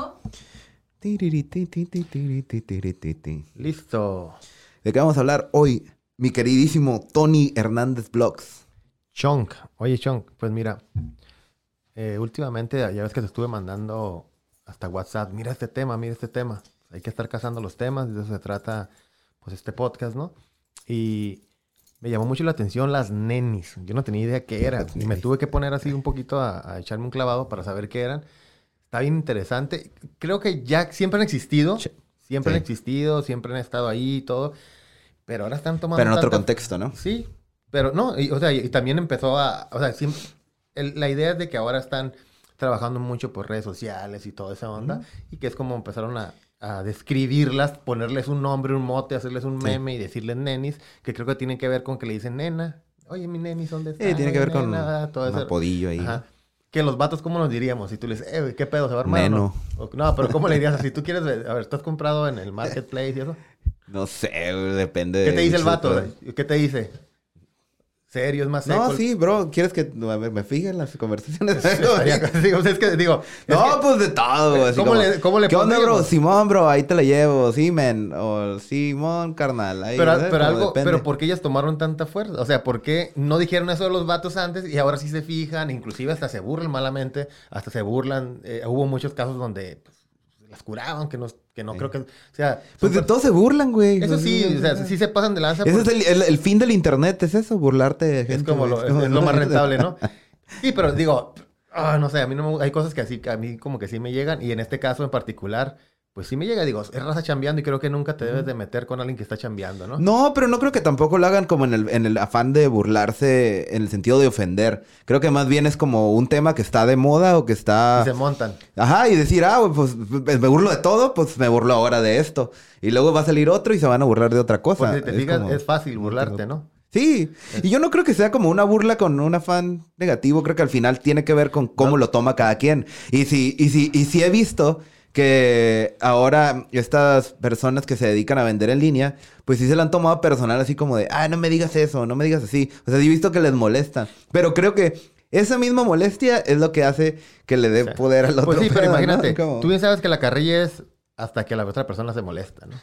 Listo. Listo. ¿De qué vamos a hablar hoy? Mi queridísimo Tony Hernández Blogs. Chonk. Oye, Chonk, pues mira. eh, últimamente ya ves que te estuve mandando hasta WhatsApp. Mira este tema, mira este tema. Hay que estar cazando los temas. De eso se trata, pues, este podcast, ¿no? Y me llamó mucho la atención las nenis. Yo no tenía idea qué eran. Y me tuve que poner así un poquito a, a echarme un clavado para saber qué eran. Está bien interesante. Creo que ya siempre han existido. Sí. Siempre Sí. han existido, siempre han estado ahí y todo. Pero ahora están tomando. Pero en otro contexto, ¿no? Sí, pero no, y, o sea, y, también empezó a, o sea, siempre, el- la idea es de que ahora están trabajando mucho por redes sociales y toda esa onda, y que es como empezaron a, a describirlas, ponerles un nombre, un mote, hacerles un Sí. meme y decirles nenis, que creo que tienen que ver con que le dicen nena, oye, mi nenis, ¿dónde está? Sí, tiene que ver con Nena?", todo un apodillo ahí. Ajá. Que los vatos, ¿cómo nos diríamos? Si tú le dices, eh, ¿qué pedo? ¿Se va a armar o no? O- no, pero ¿cómo le dirías? Si tú quieres, ver- a ver, ¿estás comprado en el marketplace y eso? No sé, depende ¿Qué de te dice el vato? ¿Qué te dice? ¿Serio? ¿Es más seco? No, sí, bro. ¿Quieres que a ver, me fije en las conversaciones? Digo, es que digo, es No, que- pues de todo, así ¿Cómo como, le- cómo le ¿Qué onda, bro? Simón, bro, ahí te la llevo. Sí, men. O Simón, carnal. Ahí, pero, algo, depende. pero ¿por qué ellas tomaron tanta fuerza? O sea, ¿por qué no dijeron eso de los vatos antes y ahora sí se fijan? Inclusive hasta se burlan malamente, hasta se burlan. Eh, hubo muchos casos donde pues, las curaban, que no, que no Sí. creo que, o sea, Pues de todo se burlan, güey. eso sí, o sea, sí se pasan de lanza. Ese es porque el, el- el fin del internet, es eso, burlarte de gente. es como lo, es, es lo más rentable, ¿no? Sí, pero digo, ah, no sé, a mí no me, hay cosas que así, que a mí como que sí me llegan y en este caso en particular, pues sí me llega, digo, es raza chambeando y creo que nunca te debes de meter con alguien que está chambeando, ¿no? No, pero no creo que tampoco lo hagan como en el, en el afán de burlarse, en el sentido de ofender. Creo que más bien es como un tema que está de moda o que está... Y se montan. Ajá, y decir, ah, güey, pues me burlo de todo, pues me burlo ahora de esto. Y luego va a salir otro y se van a burlar de otra cosa. Porque si te Es fijas, como- es fácil burlarte, ¿no? Sí, y yo no creo que sea como una burla con un afán negativo, creo que al final tiene que ver con cómo No. lo toma cada quien. Y si, y si, y si he visto que ahora estas personas que se dedican a vender en línea, pues sí se la han tomado personal así como de, ah, no me digas eso, no me digas así. O sea, sí he visto que les molesta. Pero creo que esa misma molestia es lo que hace que le dé poder al otro. Pues sí, pero pedo, ¿no? imagínate, Como- tú bien sabes que la carrilla es hasta que la otra persona se molesta, ¿no?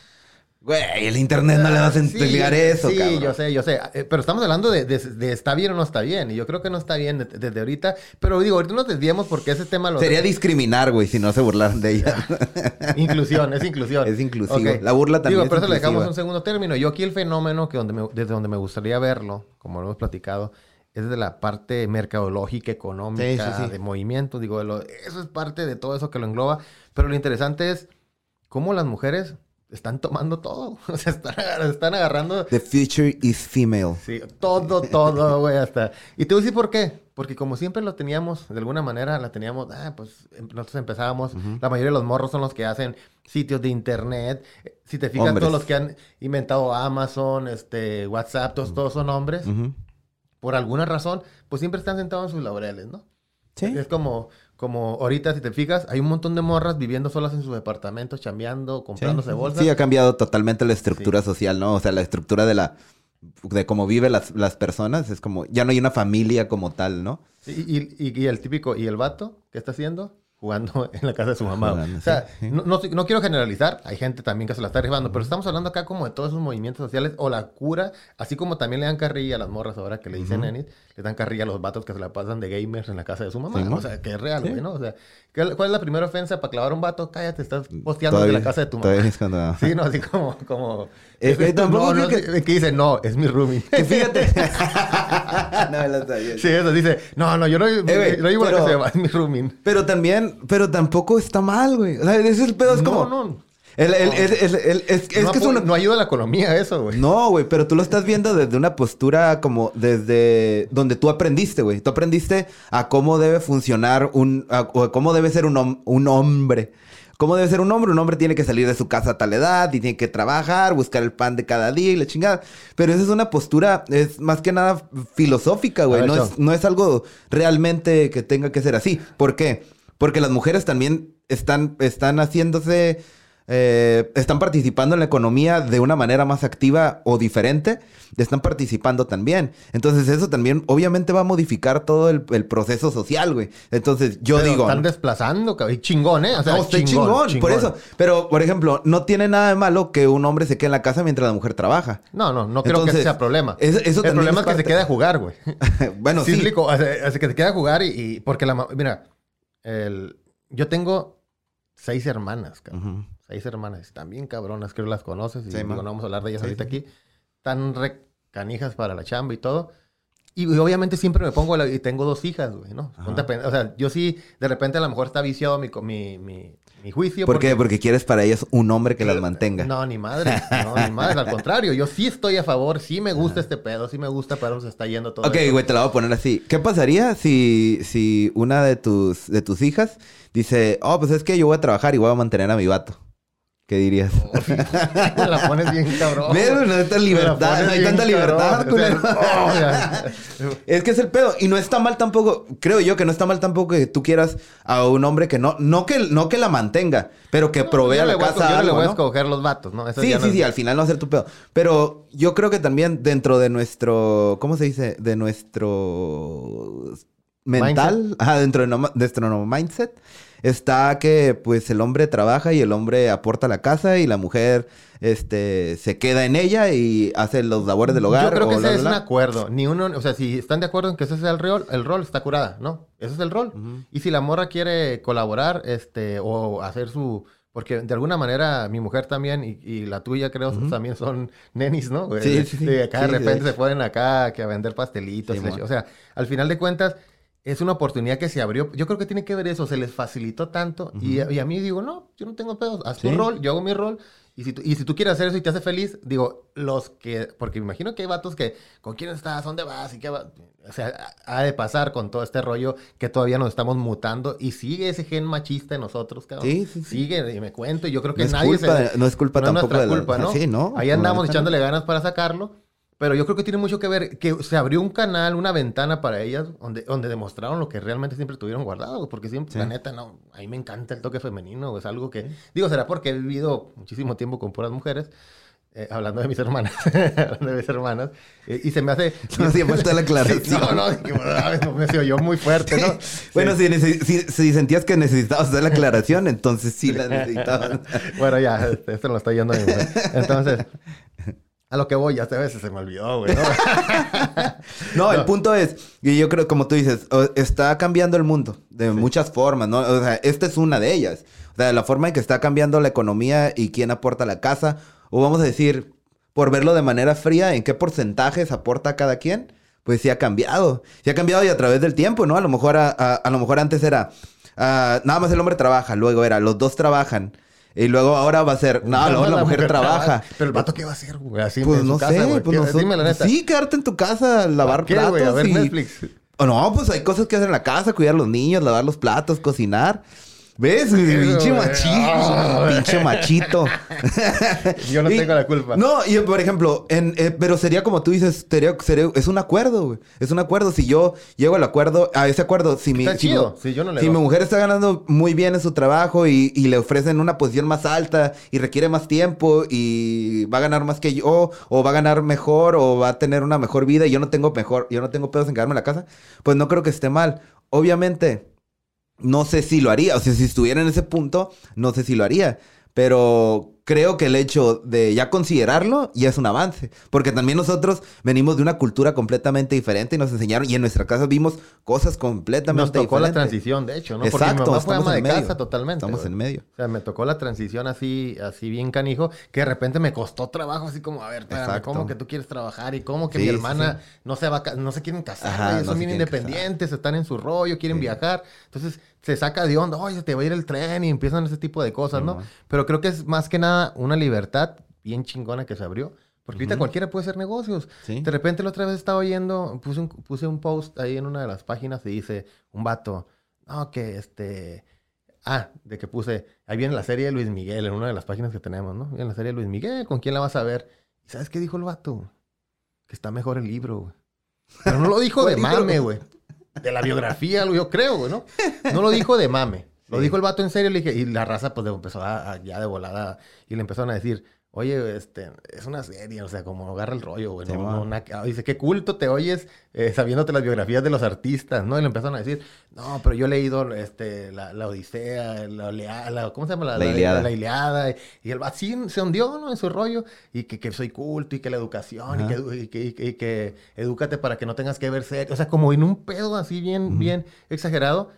Güey, el internet no le vas a Sí, entregar eso, Sí, cabrón. yo sé, yo sé. Eh, Pero estamos hablando de, de- de está bien o no está bien. Y yo creo que no está bien de- desde ahorita. Pero digo, ahorita nos desviamos porque ese tema lo... Sería discriminar, güey, si no se burlaran de ella. Inclusión, es inclusión. Es inclusivo. Ok. La burla también Digo, pero eso le dejamos un segundo término. Yo aquí el fenómeno que donde me- desde donde me gustaría verlo, como lo hemos platicado, es desde la parte mercadológica, económica, Sí, sí, sí. de movimiento. Digo, de lo- eso es parte de todo eso que lo engloba. Pero lo interesante es cómo las mujeres están tomando todo. O sea, están, agar- están agarrando The future is female. Sí, todo, todo, güey, hasta. Y te voy a decir por qué. Porque como siempre lo teníamos, de alguna manera la teníamos, ah, pues em- nosotros empezábamos, la mayoría de los morros son los que hacen sitios de internet. Eh, Si te fijas, Hombres. todos los que han inventado Amazon, este, WhatsApp, todos, todos son hombres. Por alguna razón, pues siempre están sentados en sus laureles, ¿no? Sí. Es como, como ahorita, si te fijas, hay un montón de morras viviendo solas en sus departamentos, chambeando, comprándose bolsas. Sí, ha cambiado totalmente la estructura social, ¿no? O sea, la estructura de la de cómo viven las, las personas es como ya no hay una familia como tal, ¿no? Sí, y, y- y el típico, ¿y el vato? ¿Qué está haciendo? Jugando en la casa de su mamá. Jugando, o sea, sí. No, no, no quiero generalizar, hay gente también que se la está rifando, pero estamos hablando acá como de todos esos movimientos sociales o la cura, así como también le dan carrilla a las morras ahora que le dicen nenis, le dan carrilla a los vatos que se la pasan de gamers en la casa de su mamá. Sí, ¿no? O sea, que es real, Sí. güey, ¿no? O sea, ¿qué- ¿cuál es la primera ofensa para clavar a un vato? Cállate, estás posteando de Todavía- la casa de tu mamá. todavía es cuando- Sí, no, así como... como Es que tampoco no, no, que- que dice, no, es mi roomie. Fíjate. no, sabía. Sí, eso dice, no, no, yo no, Eh, no en la pero- casa de mamá, es mi roomie. Pero también, pero tampoco está mal, güey. O sea, ese es el pedo, es como. No, no. El, es, no, que es una. no ayuda a la economía eso, güey. No, güey, pero tú lo estás viendo desde una postura como desde donde tú aprendiste, güey. Tú aprendiste a cómo debe funcionar un, a- o a cómo debe ser un, hom- un hombre. ¿Cómo debe ser un hombre? Un hombre tiene que salir de su casa a tal edad y tiene que trabajar, buscar el pan de cada día y la chingada. Pero esa es una postura, es más que nada filosófica, güey. No es, no es algo realmente que tenga que ser así. ¿Por qué? Porque las mujeres también están, están haciéndose eh, están participando en la economía de una manera más activa o diferente, están participando también. Entonces eso también obviamente va a modificar todo el, el proceso social, güey. Entonces yo Pero digo... Están desplazando, cabrón. Chingón, ¿eh? O sea, no, estoy chingón, por eso. Pero, por ejemplo, no tiene nada de malo que un hombre se quede en la casa mientras la mujer trabaja. No, no, no creo que ese sea problema. eso- eso el problema es es, que se quede a jugar, güey. bueno, sí, sí. explico. O sea, que se quede a jugar y, y- porque la mira, el, yo tengo seis hermanas, cabrón. Seis hermanas. Están bien cabronas, creo que las conoces. Y Sí, digo, no vamos a hablar de ellas Sí, ahorita sí. aquí. Tan re canijas para la chamba y todo. Y, y obviamente siempre me pongo... la- y tengo dos hijas, güey, ¿no? Ponte o sea, yo sí... De repente a lo mejor está viciado mi, mi, mi juicio. ¿Por porque- qué? Porque quieres para ellas un hombre que las mantenga. no, ni madre. No, ni madre. Al contrario, yo sí estoy a favor. Sí me gusta este pedo. Sí me gusta dónde se está yendo todo Ok, güey, te la voy a poner así. ¿Qué pasaría si, si una de tus, de tus hijas dice, oh, pues es que yo voy a trabajar y voy a mantener a mi vato? ¿Qué dirías? Me la pones bien cabrón. Güey, no hay tanta libertad, no hay tanta libertad. O sea. Es que es el pedo. Y no está mal tampoco, creo yo que no está mal tampoco que tú quieras a un hombre que no, no que, no que la mantenga, pero que provea la voy a- casa. Yo le voy a escoger los vatos, ¿no? Eso Sí, ya no sí, es- sí, al final no va a ser tu pedo. Pero yo creo que también dentro de nuestro, ¿cómo se dice? De nuestro mental, ajá, dentro de nuestro mindset, está que pues el hombre trabaja y el hombre aporta la casa y la mujer este, se queda en ella y hace los labores del hogar. Yo creo que ese bla, es bla, un acuerdo. Ni uno, o sea, si están de acuerdo en que ese sea el rol, el rol está curada, ¿no? Ese es el rol. Y si la morra quiere colaborar, este, o hacer su. Porque de alguna manera mi mujer también y, y la tuya creo también son nenis, ¿no? Sí, sí, sí. De acá Sí, de repente se ponen acá que a vender pastelitos. Sí, o sea, al final de cuentas es una oportunidad que se abrió. Yo creo que tiene que ver eso. Se les facilitó tanto. y, y a mí digo, no, yo no tengo pedos. Haz tu Sí. rol, yo hago mi rol. Y si, tú, y si tú quieres hacer eso y te hace feliz, digo, los que... Porque me imagino que hay vatos que... ¿Con quién estás? ¿Dónde vas? ¿Y qué va? O sea, ha de pasar con todo este rollo que todavía nos estamos mutando. Y sigue ese gen machista en nosotros, cabrón. Sí, sí, sí. Sigue, y me cuento. Y yo creo que No es nadie culpa- se... no es culpa no tampoco nuestra de la- culpa, ¿no? Sí, ¿no? Ahí andamos echándole ganas para sacarlo. Pero yo creo que tiene mucho que ver que se abrió un canal, una ventana para ellas, donde, donde demostraron lo que realmente siempre tuvieron guardado. Porque siempre, Sí. la neta, no, a mí me encanta el toque femenino. Es algo que, digo, será porque he vivido muchísimo tiempo con puras mujeres. eh, hablando de mis hermanas, hablando de mis hermanas, eh, y se me hace... No hacía falta la aclaración. No, no, dije, bueno, me se oyó muy fuerte, ¿no? Bueno, Sí. si, necesi- si- si sentías que necesitabas hacer la aclaración, entonces sí la necesitabas. bueno, ya, este, esto lo está yendo mi mujer. Entonces, a lo que voy, ya veces se me olvidó, güey, ¿no? No, el punto es, y yo creo, como tú dices, está cambiando el mundo de muchas formas, ¿no? O sea, esta es una de ellas. O sea, la forma en que está cambiando la economía y quién aporta la casa, o vamos a decir, por verlo de manera fría, en qué porcentajes aporta cada quien, pues sí ha cambiado. Sí ha cambiado y a través del tiempo, ¿no? A lo mejor, a, a- a lo mejor antes era, ah, nada más el hombre trabaja, luego era, los dos trabajan. Y luego ahora va a ser, no, más la, mujer, trabaja. Pero el vato, ¿qué va a hacer, güey? Así Pues en su no casa, sé, güey. pues ¿Qué- no sé. Dime la neta. Sí, quedarte en tu casa, lavar ¿Qué, platos güey? A ver y- Netflix. O no, pues hay cosas que hacer en la casa, cuidar a los niños, lavar los platos, cocinar. ¿Ves? Pinche güey. machito. Ah. Pinche machito. Yo no Y- tengo la culpa. No, y por ejemplo, en, eh, pero sería como tú dices, sería, sería- es un acuerdo, güey. Es un acuerdo. Si yo llego al acuerdo, a ese acuerdo, si mi, Está si, chido. mi- Sí, yo no le si mi mujer está ganando muy bien en su trabajo y, y le ofrecen una posición más alta y requiere más tiempo y va a ganar más que yo, o va a ganar mejor, o va a tener una mejor vida y yo no tengo mejor, yo no tengo pedos en quedarme en la casa, pues no creo que esté mal. Obviamente, no sé si lo haría. O sea, si estuviera en ese punto, no sé si lo haría. Pero creo que el hecho de ya considerarlo ya es un avance. Porque también nosotros venimos de una cultura completamente diferente y nos enseñaron, y en nuestra casa vimos cosas completamente Nos tocó la diferentes. transición, de hecho, ¿no? Porque Exacto, mi mamá fue estamos ama de en medio. casa totalmente. Estamos en medio. O sea, me tocó la transición así, así bien canijo, que de repente me costó trabajo, así como, a ver, espérame. ¿cómo que tú quieres trabajar? Y cómo que Sí, mi sí, hermana no se va no se quieren casar, Ajá, no son bien casar. independientes, están en su rollo, quieren Sí. viajar. Entonces, se saca de onda, oye, te va a ir el tren y empiezan ese tipo de cosas, ¿no? Pero creo que es más que nada una libertad bien chingona que se abrió. Porque ahorita cualquiera puede hacer negocios. Sí. De repente la otra vez estaba oyendo, puse un, puse un post ahí en una de las páginas y dice un vato, no, que este... Ah, de que puse, ahí viene la serie de Luis Miguel en una de las páginas que tenemos, ¿no? Viene la serie de Luis Miguel, ¿con quién la vas a ver? ¿Y sabes qué dijo el vato? Que está mejor el libro, güey. Pero no lo dijo de mame, güey. De la biografía, yo creo, ¿no? No lo dijo de mame. Lo dijo el vato en serio, le dije, y la raza pues empezó a, a- ya de volada, y le empezaron a decir, oye, este, es una serie, o sea, como agarra el rollo, güey. Sí, no- no una- dice, qué culto te oyes eh, sabiéndote las biografías de los artistas, ¿no? Y le empezaron a decir, no, pero yo he leído este, la, la Odisea, la, la- ¿cómo se llama? La Ilíada. La, Ilíada. Y el vato así se hundió, ¿no? En su rollo, y que, que soy culto, y que la educación, y que, y, que, y que- y edúcate para que no tengas que ver series. O sea, como en un pedo así bien, Ujú. bien exagerado.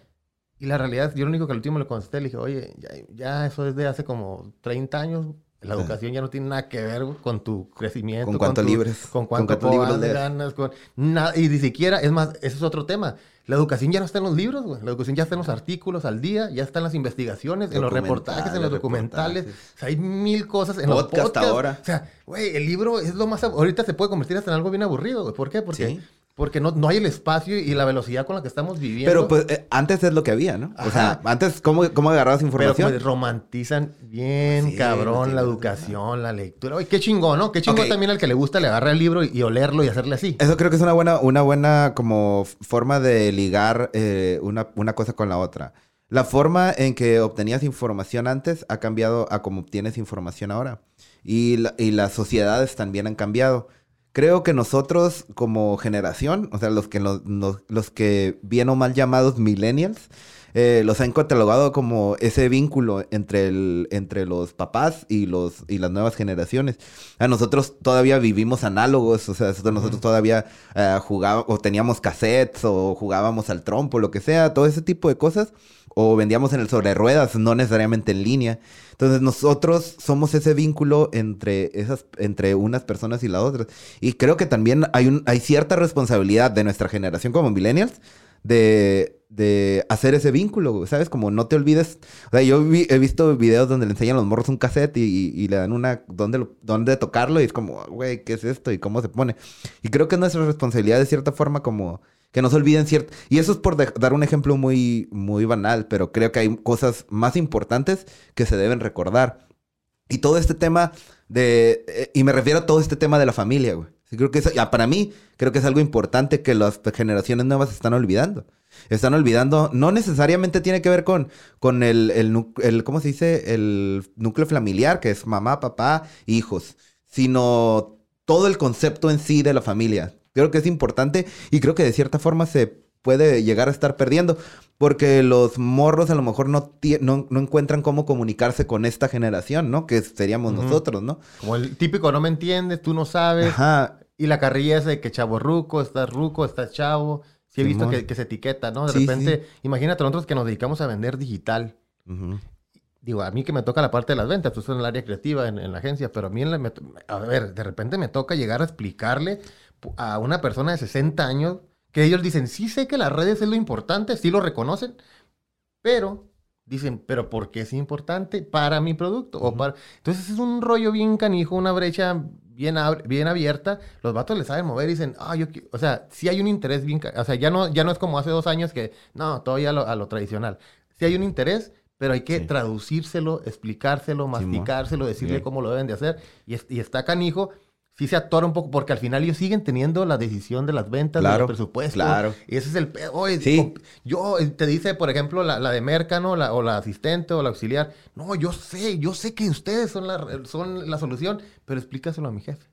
Y la realidad, yo lo único que al último le contesté, le dije, oye, ya, ya eso es de hace como 30 años. La Sí. educación ya no tiene nada que ver con tu crecimiento. Con cuánto libres. Con Con cuánto libros lees. ganas. Con nada, y ni siquiera, es más, ese es otro tema. La educación ya no está en los libros, güey. La educación ya está en los artículos al día, ya está en las investigaciones, en los reportajes, en los documentales. O sea, hay mil cosas en los Podcast podcasts. ahora. O sea, güey, el libro es lo más... Ahorita se puede convertir hasta en algo bien aburrido, güey. ¿Por qué? Porque, Sí. Porque no, no hay el espacio y la velocidad con la que estamos viviendo. Pero pues eh, antes es lo que había, ¿no? O sea, antes, ¿cómo, cómo agarrabas Pero información? pues, romantizan bien, Pues sí, cabrón, la educación, la lectura. Oye, qué chingón, ¿no? Qué chingón también al que le gusta le agarra el libro y, y olerlo y hacerle así. Eso creo que es una buena, una buena como forma de ligar eh, una, una cosa con la otra. La forma en que obtenías información antes ha cambiado a cómo obtienes información ahora. Y, la- y las sociedades también han cambiado. Creo que nosotros como generación, o sea, los que, los, los- los que bien o mal llamados millennials, eh, los han catalogado como ese vínculo entre, el, entre los papás y, los, y las nuevas generaciones. A nosotros todavía vivimos análogos, o sea, nosotros, nosotros todavía eh, jugábamos, o teníamos cassettes, o jugábamos al trompo, lo que sea, todo ese tipo de cosas, o vendíamos en el sobre ruedas, no necesariamente en línea. Entonces nosotros somos ese vínculo entre, esas, entre unas personas y las otras. Y creo que también hay, un, hay cierta responsabilidad de nuestra generación como millennials de, de hacer ese vínculo, ¿sabes? Como no te olvides. O sea, yo he visto videos donde le enseñan a los morros un cassette y, le dan una. Dónde, dónde tocarlo y es como, güey, ¿qué es esto? ¿Y cómo se pone? Y creo que es nuestra responsabilidad de cierta forma como. Que no se olviden cierto. Y eso es por dar un ejemplo muy, muy banal, pero creo que hay cosas más importantes que se deben recordar. Y todo este tema de... eh, y me refiero a todo este tema de la familia, güey. Sí, creo que es, para mí, creo que es algo importante que las generaciones nuevas están olvidando. Están olvidando, no necesariamente tiene que ver con, con el, el, el, ¿cómo se dice? El núcleo familiar, que es mamá, papá, hijos, sino todo el concepto en sí de la familia. Creo que es importante y creo que de cierta forma se puede llegar a estar perdiendo porque los morros a lo mejor no, no, no encuentran cómo comunicarse con esta generación, ¿no? Que seríamos nosotros, ¿no? Como el típico, no me entiendes, tú no sabes. Ajá. Y la carrilla esa de que chavo ruco, estás ruco, estás chavo. Sí he visto que, que se etiqueta, ¿no? De Sí, repente, imagínate nosotros que nos dedicamos a vender digital. Ujú. Digo, a mí que me toca la parte de las ventas, tú estás en el área creativa, en, en la agencia, pero a mí, en la- a ver, de repente me toca llegar a explicarle a una persona de 60 años que ellos dicen, sí sé que las redes es lo importante, sí lo reconocen, pero dicen, pero ¿por qué es importante para mi producto? o para... Entonces es un rollo bien canijo, una brecha bien, ab- bien abierta. Los vatos le saben mover y dicen, ah, yo, qui-". o sea, sí hay un interés bien, o sea, ya no, ya no es como hace dos años que, no, todavía a lo, a lo tradicional. Sí hay un interés, pero hay que Sí. traducírselo, explicárselo, masticárselo, decirle Bien. cómo lo deben de hacer. Y, y está canijo, sí se atora un poco, porque al final ellos siguen teniendo la decisión de las ventas, Claro, del presupuesto. claro. Y ese es el pedo. Sí. Yo, eh, te dice, por ejemplo, la, la de Merca, ¿no? La, o la asistente o la auxiliar. No, yo sé, yo sé que ustedes son la, son la solución, pero explícaselo a mi jefe.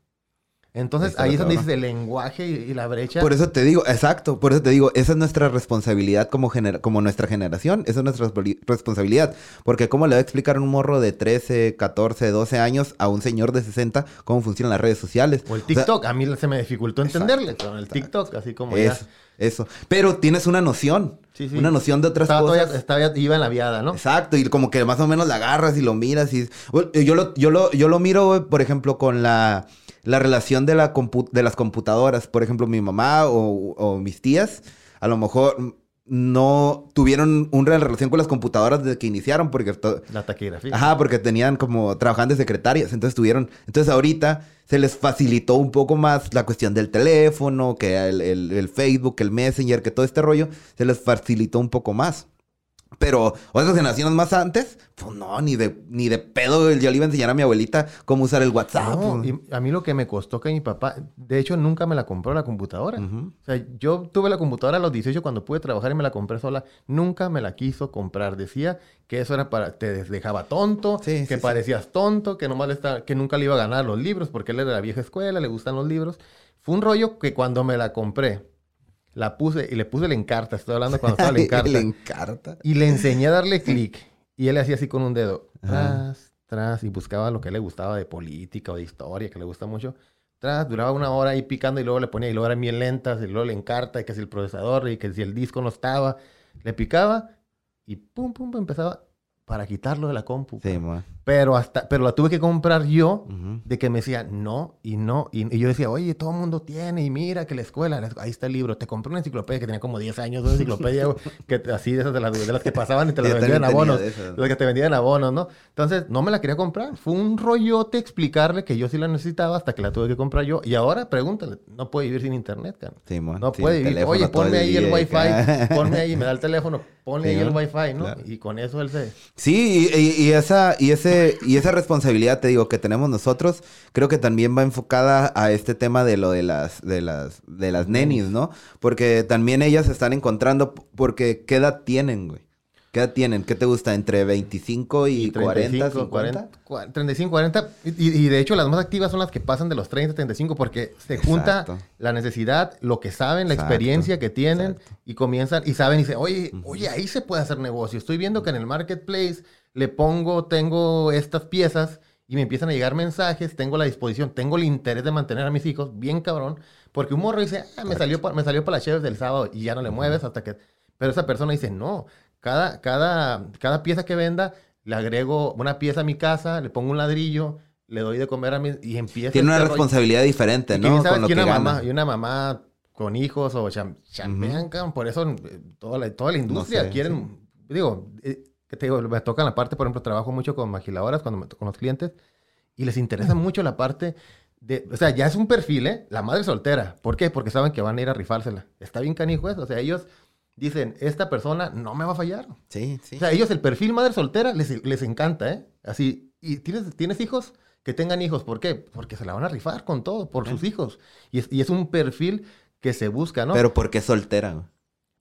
Entonces, ahí es donde dices el lenguaje y, y la brecha. Por eso te digo, exacto, por eso te digo, esa es nuestra responsabilidad como, gener- como nuestra generación, esa es nuestra responsabili- responsabilidad, porque cómo le va a explicar un morro de 13, 14, 12 años a un señor de 60 cómo funcionan las redes sociales. o el sea, TikTok, a mí se me dificultó Exacto, entenderle con el exacto. TikTok, así como ya. Eso, eso. Pero tienes una noción, Sí, sí. una noción de otras Estaba cosas. todavía- estaba- iba en la viada, ¿no? Exacto, y como que más o menos la agarras y lo miras y... Yo lo, yo lo, yo lo miro, por ejemplo, con la, la relación de, la compu- de las computadoras. Por ejemplo, mi mamá o, o mis tías, a lo mejor no tuvieron una relación con las computadoras desde que iniciaron, porque... La taquigrafía. Ajá, porque tenían como trabajaban de secretarias, entonces tuvieron, entonces ahorita se les facilitó un poco más la cuestión del teléfono, que el, el- el Facebook, el Messenger, que todo este rollo, se les facilitó un poco más. Pero otras generaciones más antes, pues no, ni de, ni de pedo yo le iba a enseñar a mi abuelita cómo usar el WhatsApp. No, y a mí lo que me costó que mi papá, de hecho nunca me la compró la computadora. O sea, yo tuve la computadora a los 18 cuando pude trabajar y me la compré sola. Nunca me la quiso comprar. Decía que eso era para, te dejaba tonto, Sí, que sí, sí. parecías tonto, que nomás le está, que nunca le iba a ganar los libros porque él era de la vieja escuela, le gustan los libros. Fue un rollo que cuando me la compré, la puse y le puse el encarta. Estoy hablando cuando estaba el encarta. Le encarta. Y le enseñé a darle clic. Y él hacía así con un dedo. Tras, tras. Y buscaba lo que le gustaba de política o de historia, que le gusta mucho. Tras, duraba una hora ahí picando y luego le ponía. Y luego eran bien lentas. Y luego le encarta. Y que si el procesador. Y que si el disco no estaba. Le picaba. Y pum, pum, pum, empezaba para quitarlo de la compu. Sí. Pero, hasta, pero la tuve que comprar yo. De que me decía no y no. Y, y yo decía, oye, todo el mundo tiene. Y mira que la escuela, la- ahí está el libro. Te compré una enciclopedia que tenía como 10 años. Una enciclopedia que, así de esas de las, de las que pasaban y te las vendían abonos. Las que te vendían abonos, ¿no? Entonces, no me la quería comprar. Fue un rollote explicarle que yo sí la necesitaba hasta que la tuve que comprar yo. Y ahora, pregúntale, no puede vivir sin internet, cara. Sí, mo. No puede vivir. Oye, ponme ahí el wifi. Ponme ahí, me da el teléfono. Ponle Sí, ahí el wifi, ¿no? Claro. Y con eso él se... Sí, y, y- y esa, y, ese, y esa responsabilidad, te digo, que tenemos nosotros, creo que también va enfocada a este tema de lo de las, de las, de las nenis, ¿no? Porque también ellas se están encontrando, porque ¿qué edad tienen, güey? ¿Qué edad tienen? ¿Qué te gusta? ¿Entre 25 y, 40, 50? 40, cua- 35, 40. Y, y de hecho, las más activas son las que pasan de los 30 a 35 porque se junta Exacto. la necesidad, lo que saben, la Exacto, experiencia que tienen exacto. y comienzan y saben y dicen, oye, oye, ahí se puede hacer negocio. Estoy viendo que en el marketplace le pongo, tengo estas piezas y me empiezan a llegar mensajes, tengo la disposición, tengo el interés de mantener a mis hijos, bien cabrón, porque un morro dice, ah, me salió, me salió para las cheves del sábado y ya no le mueves hasta que... Pero esa persona dice, no, cada, cada, cada pieza que venda, le agrego una pieza a mi casa, le pongo un ladrillo, le doy de comer a mi... Y empieza... Tiene una responsabilidad diferente, Y ¿no? Con lo que una gana. mamá, y una mamá con hijos o cham- chambean, cabrón, por eso eh, toda la, toda la industria sé, quieren, digo, eh, que te digo, me toca la parte, por ejemplo, trabajo mucho con maquiladoras, cuando me, con los clientes, y les interesa mucho la parte de, o sea, ya es un perfil, ¿eh? La madre soltera. ¿Por qué? Porque saben que van a ir a rifársela. Está bien canijo eso, o sea, ellos dicen, esta persona no me va a fallar. Sí, sí. O sea, ellos el perfil madre soltera les, les encanta, ¿eh? Así, y tienes, tienes hijos, que tengan hijos, ¿por qué? Porque se la van a rifar con todo, por sus hijos. Y es, y es un perfil que se busca, ¿no? Pero ¿por qué soltera?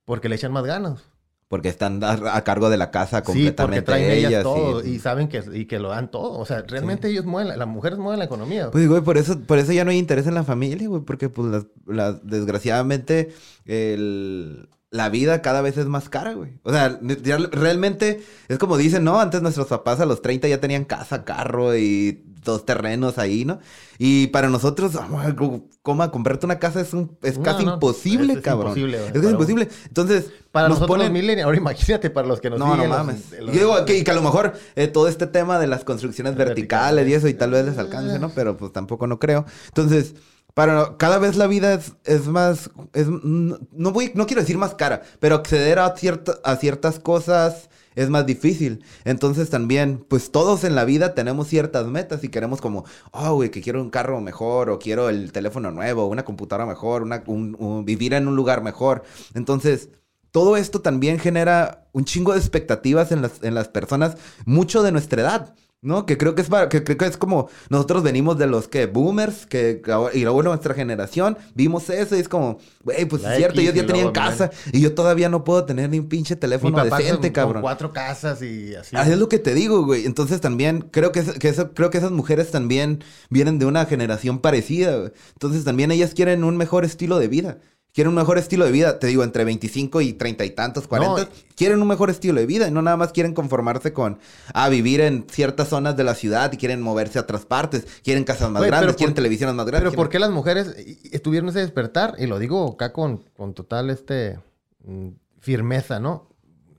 porque le echan más ganas. Porque están a, a cargo de la casa Sí, porque completamente traen ellas, ellas. todo y- y, saben que, y que lo dan todo. O sea, realmente ellos mueven, la- las mujeres mueven la economía. Pues, güey, por eso, por eso ya no hay interés en la familia, güey, porque, pues, las- las- desgraciadamente, el- la vida cada vez es más cara, güey. O sea, ya realmente es como dicen, ¿no? Antes nuestros papás a los 30 ya tenían casa, carro y dos terrenos ahí, ¿no? Y para nosotros, ah, ¿cómo comprarte una casa es, un, es No, casi no, imposible, es- es cabrón. imposible, es casi imposible. Entonces, Para nos nosotros ponen- los millennials, ahora imagínate para los que nos no, no siguen, los- mames. los- Yo digo que, y que a lo mejor eh, todo este tema de las construcciones verticales, Verticales. y eso, y tal vez les alcance, ¿no? Pero pues tampoco no creo. Entonces, para cada vez la vida es, es más, es, no, voy, no quiero decir más cara, pero acceder a, cierta- a ciertas cosas es más difícil. Entonces también, pues todos en la vida tenemos ciertas metas y queremos como, oh, güey, que quiero un carro mejor, o quiero el teléfono nuevo, una computadora mejor, una, un- un- vivir en un lugar mejor. Entonces, todo esto también genera un chingo de expectativas en las, en las personas, mucho de nuestra edad. ¿No? Que creo que es para, que creo que es como nosotros venimos de los que boomers, que y luego nuestra generación vimos eso y es como, güey, pues La es cierto, X ellos ya luego, casa y yo todavía no puedo tener ni un pinche Mi teléfono papá decente, cabrón. con cuatro casas y así. Ah, Es lo que te digo, güey. Entonces también creo que, que eso, creo que esas mujeres también vienen de una generación parecida. güey. Entonces también ellas quieren un mejor estilo de vida. Quieren un mejor estilo de vida, te digo, entre 25 y 30 y tantos, 40. No, quieren un mejor estilo de vida y no nada más quieren conformarse con, a vivir en ciertas zonas de la ciudad y quieren moverse a otras partes. Quieren casas más grandes, por- quieren televisiones más grandes. Pero ¿por qué las mujeres y- y tuvieron ese despertar? Y lo digo acá con, con total este mm, firmeza, ¿no?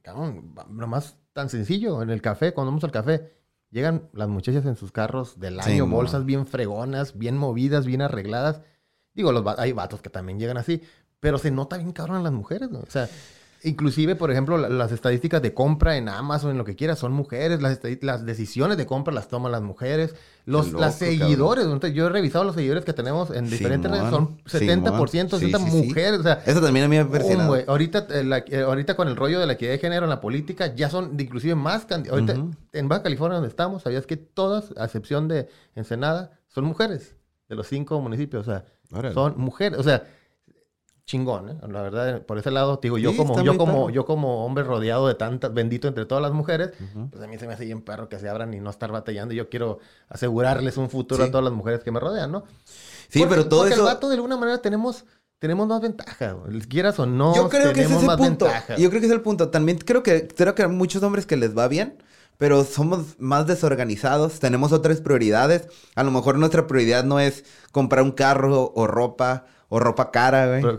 Cabrón, nomás tan sencillo. En el café, cuando vamos al café, llegan las muchachas en sus carros del año, bolsas bien fregonas, bien movidas, bien arregladas. Digo, los va- hay vatos que también llegan así, pero se nota bien cabrón en las mujeres, ¿no? O sea, Inclusive, por ejemplo, la- las estadísticas de compra en Amazon, en lo que quieras, son mujeres. Las, las decisiones de compra las toman las mujeres. Los, loco, las seguidores. yo he revisado los seguidores que tenemos en diferentes redes. Son Simón, 70%, Simón. 60 Sí, sí, sí. mujeres. O sea, Eso también a mí me ha Oh, ahorita, eh, la- eh, ahorita con el rollo de la equidad de género en la política, ya son inclusive más candidatos. Ahorita Ujú. en Baja California, donde estamos, sabías que todas, a excepción de Ensenada, son mujeres de los cinco municipios. O sea, Órale. son mujeres. O sea, chingón, ¿eh? La verdad, por ese lado, te digo, yo Sí, como, yo como, yo como hombre rodeado de tantas, bendito entre todas las mujeres, Ujú. pues a mí se me hace bien perro que se abran y no estar batallando. Yo quiero asegurarles un futuro Sí. a todas las mujeres que me rodean, ¿no? Sí, Porque- pero todo porque eso... el vato de alguna manera tenemos, tenemos más ventaja, quieras o no. Yo creo que ese es el punto. ventaja. Yo creo que es el punto. También creo que creo que hay muchos hombres que les va bien, pero somos más desorganizados, tenemos otras prioridades. A lo mejor nuestra prioridad no es comprar un carro o ropa o ropa cara, güey. Pero,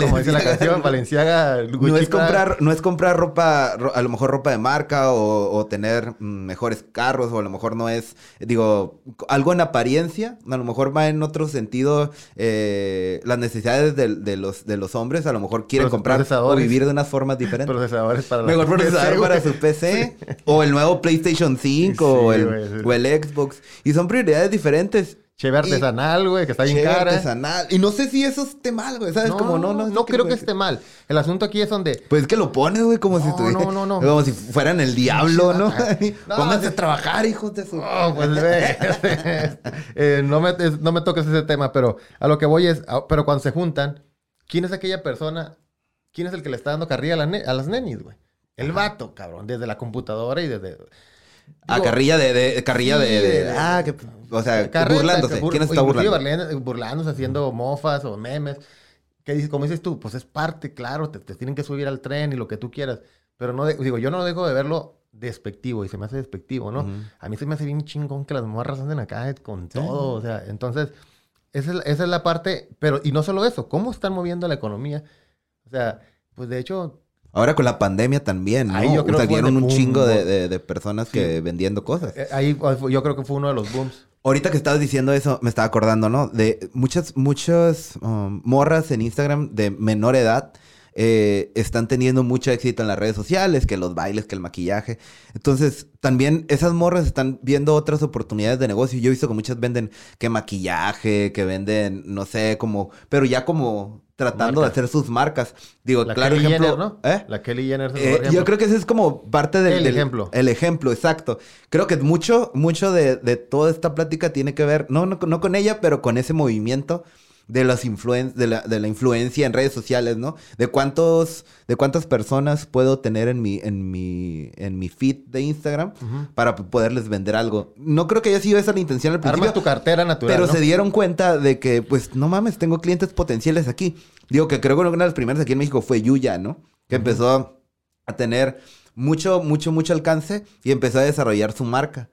Como dice la canción, Valenciaga, No es comprar, no es comprar ropa, ro- a lo mejor ropa de marca o, o tener mm, mejores carros o a lo mejor no es, digo, algo en apariencia, a lo mejor va en otro sentido eh, las necesidades de, de los, de los hombres, a lo mejor quieren comprar o vivir de unas formas diferentes. Procesadores para Mejor procesador para su PC o el nuevo PlayStation 5 Sí, o, el, güey, sí. o el Xbox. Y son prioridades diferentes. Cheve artesanal, güey, que está bien cara. artesanal. Y no sé si eso esté mal, güey, ¿sabes? como no, no, no creo que esté mal. El asunto aquí es donde Pues es que lo pones, güey, como si No, estuviera. no, no, no. Como si fueran el diablo, ¿no? No, Pónganse a trabajar, hijos de su. Oh, pues ve. Eh, no, me, es- no me toques ese tema, pero a lo que voy es, a- pero cuando se juntan, ¿quién es aquella persona? ¿Quién es el que le está dando carrilla a, la ne- a las nenis, güey? El vato, cabrón, desde la computadora y desde... A Digo, carrilla de, de- carrilla sí, de, de- ah, que, o sea, carreta, burlándose. bur- ¿Quién está burlando? burlándose, haciendo mofas o memes. Que dices, como dices tú, pues es parte, claro, te, te tienen que subir al tren y lo que tú quieras. Pero no, de- digo, yo no dejo de verlo despectivo y se me hace despectivo, ¿no? Ujú. A mí se me hace bien chingón que las morras anden acá con todo, o sea, entonces, esa es, esa es la parte, pero, y no solo eso, ¿cómo están moviendo la economía? O sea, pues de hecho, Ahora con la pandemia también, ¿no? Ahí yo creo o sea, que vieron un boom, chingo de, de- de personas que vendiendo cosas. eh, ahí yo creo que fue uno de los booms. Ahorita que estabas diciendo eso, me estaba acordando, ¿no? De muchas, muchas um, morras en Instagram de menor edad eh, están teniendo mucho éxito en las redes sociales, que los bailes, que el maquillaje. Entonces, también esas morras están viendo otras oportunidades de negocio. Yo he visto que muchas venden que maquillaje, que venden, no sé, como, pero ya como tratando de hacer sus marcas. Digo, La claro Kelly ejemplo, Jenner, ¿no? ¿eh? La Kelly Jenner. Eh, yo creo que ese es como parte del, El del- ejemplo. El ejemplo, exacto. Creo que mucho, mucho de, de toda esta plática tiene que ver, no, no, no con ella, pero con ese movimiento de las influen de, la, de la influencia en redes sociales, ¿no? De cuántos, de cuántas personas puedo tener en mi, en mi, en mi feed de Instagram para poderles vender algo. No creo que haya sido esa la intención al principio. Armas tu cartera natural, Pero ¿no? se dieron cuenta de que, pues, no mames, tengo clientes potenciales aquí. Digo que creo que una de las primeras aquí en México fue Yuya, ¿no? Que empezó a tener mucho, mucho, mucho alcance y empezó a desarrollar su marca.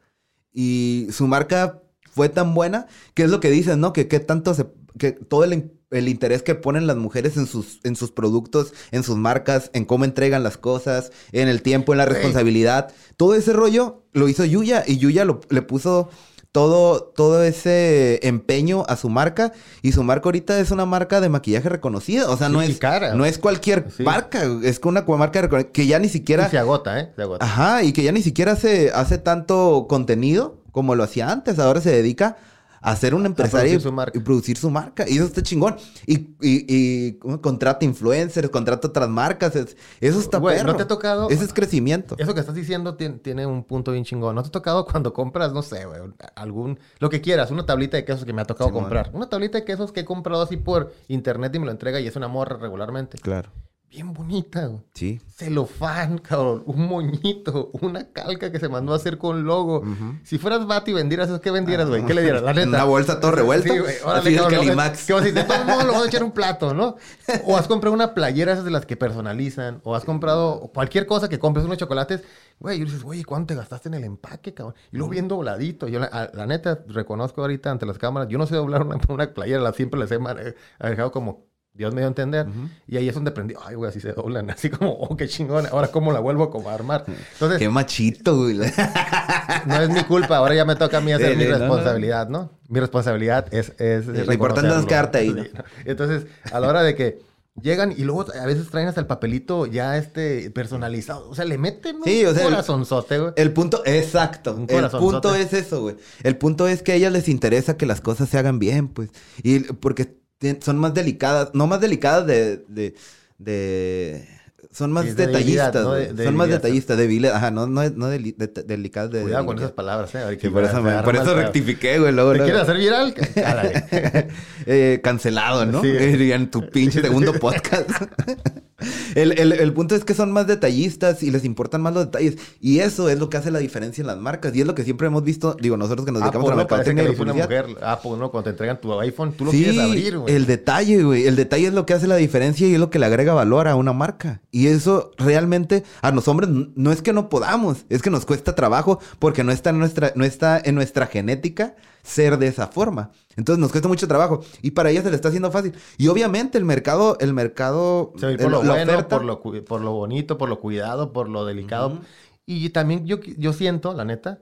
Y su marca fue tan buena que es lo que dicen, ¿no? Que qué tanto se... que todo el, el interés que ponen las mujeres en sus, en sus productos, en sus marcas, en cómo entregan las cosas, en el tiempo, en la Sí. responsabilidad. Todo ese rollo lo hizo Yuya y Yuya lo- le puso todo, todo ese empeño a su marca y su marca ahorita es una marca de maquillaje reconocida. O sea, no Sí, es, cara. no es cualquier Sí. marca, es una marca reconocida que ya ni siquiera... Y se agota, ¿eh? Se agota. Ajá, y que ya ni siquiera hace, hace tanto contenido como lo hacía antes. Ahora se dedica a ser un empresario producir y- producir su marca. Y eso está chingón. Y, y, y contrata influencers, contrata otras marcas. es- eso está Güey, perro. ¿no te ha tocado? Ese es crecimiento. Eso que estás diciendo tiene, tiene un punto bien chingón. ¿No te ha tocado cuando compras, no sé, güey, algún, lo que quieras, una tablita de quesos que me ha tocado comprar? Una tablita de quesos que he comprado así por internet y me lo entrega y es una morra regularmente. Claro. Bien bonita, güey. Sí. Celofán, cabrón. Un moñito. Una calca que se mandó a hacer con logo. Si fueras vato y vendieras eso, ¿qué vendieras, güey? ¿Qué le dieras? La neta. Una bolsa todo revuelto. Sí, güey. Órale, Así el cabrón, Calimax. Que decir, de todos modos lo vas a echar un plato, ¿no? O has comprado una playera esas de las que personalizan. O has comprado cualquier cosa que compres, unos chocolates. Güey, y dices, güey, ¿cuánto te gastaste en el empaque, cabrón? Y luego bien dobladito. Yo, la, neta, reconozco ahorita ante las cámaras, yo no sé doblar una, una playera, la siempre les he ma- he dejado como Dios me dio a entender. Y ahí es donde aprendí, ay, güey, así se doblan. Así como, oh, qué chingón. Ahora, ¿cómo la vuelvo como a armar? Entonces, Qué machito, güey. no es mi culpa. Ahora ya me toca a mí hacer mi sí, no, no. responsabilidad, ¿no? Mi responsabilidad es... es, es Lo importante es quedarte ahí, ¿no? Entonces, a la hora de que llegan y luego a veces traen hasta el papelito ya este personalizado. O sea, le meten un Sí, o sea, el- corazonzote, güey. El punto, exacto. Un El punto es eso, güey. El punto es que a ellas les interesa que las cosas se hagan bien, pues. Y porque son más delicadas, no más delicadas de. de, de- son más de detallistas, ¿no? güey. De- de son más detallistas, débiles. Ajá, no, no, no de- de- delicadas de. Cuidado con esas palabras, ¿eh? Sí, por eso, me- por eso rectifiqué, güey. Luego, ¿Te luego. quieres hacer viral? Eh, cancelado, ¿no? Sí. Eh, En tu pinche segundo podcast. el, el- el punto es que son más detallistas y les importan más los detalles. Y eso es lo que hace la diferencia en las marcas. Y es lo que siempre hemos visto, digo, nosotros que nos dedicamos Apple, a la ¿no? Mercadotecnia y lo la mujer. Apple, ¿no? Cuando te entregan tu iPhone, tú lo Sí, quieres abrir, güey. el detalle, güey. El detalle es lo que hace la diferencia y es lo que le agrega valor a una marca. Y eso realmente a los hombres no es que no podamos, es que nos cuesta trabajo porque no está en nuestra, no está en nuestra genética ser de esa forma. Entonces nos cuesta mucho trabajo y para ellas se le está haciendo fácil. Y obviamente el mercado, el mercado, Se a el- por lo bueno, oferta- por lo, cu- por lo bonito, por lo cuidado, por lo delicado. Y también yo, yo siento, la neta,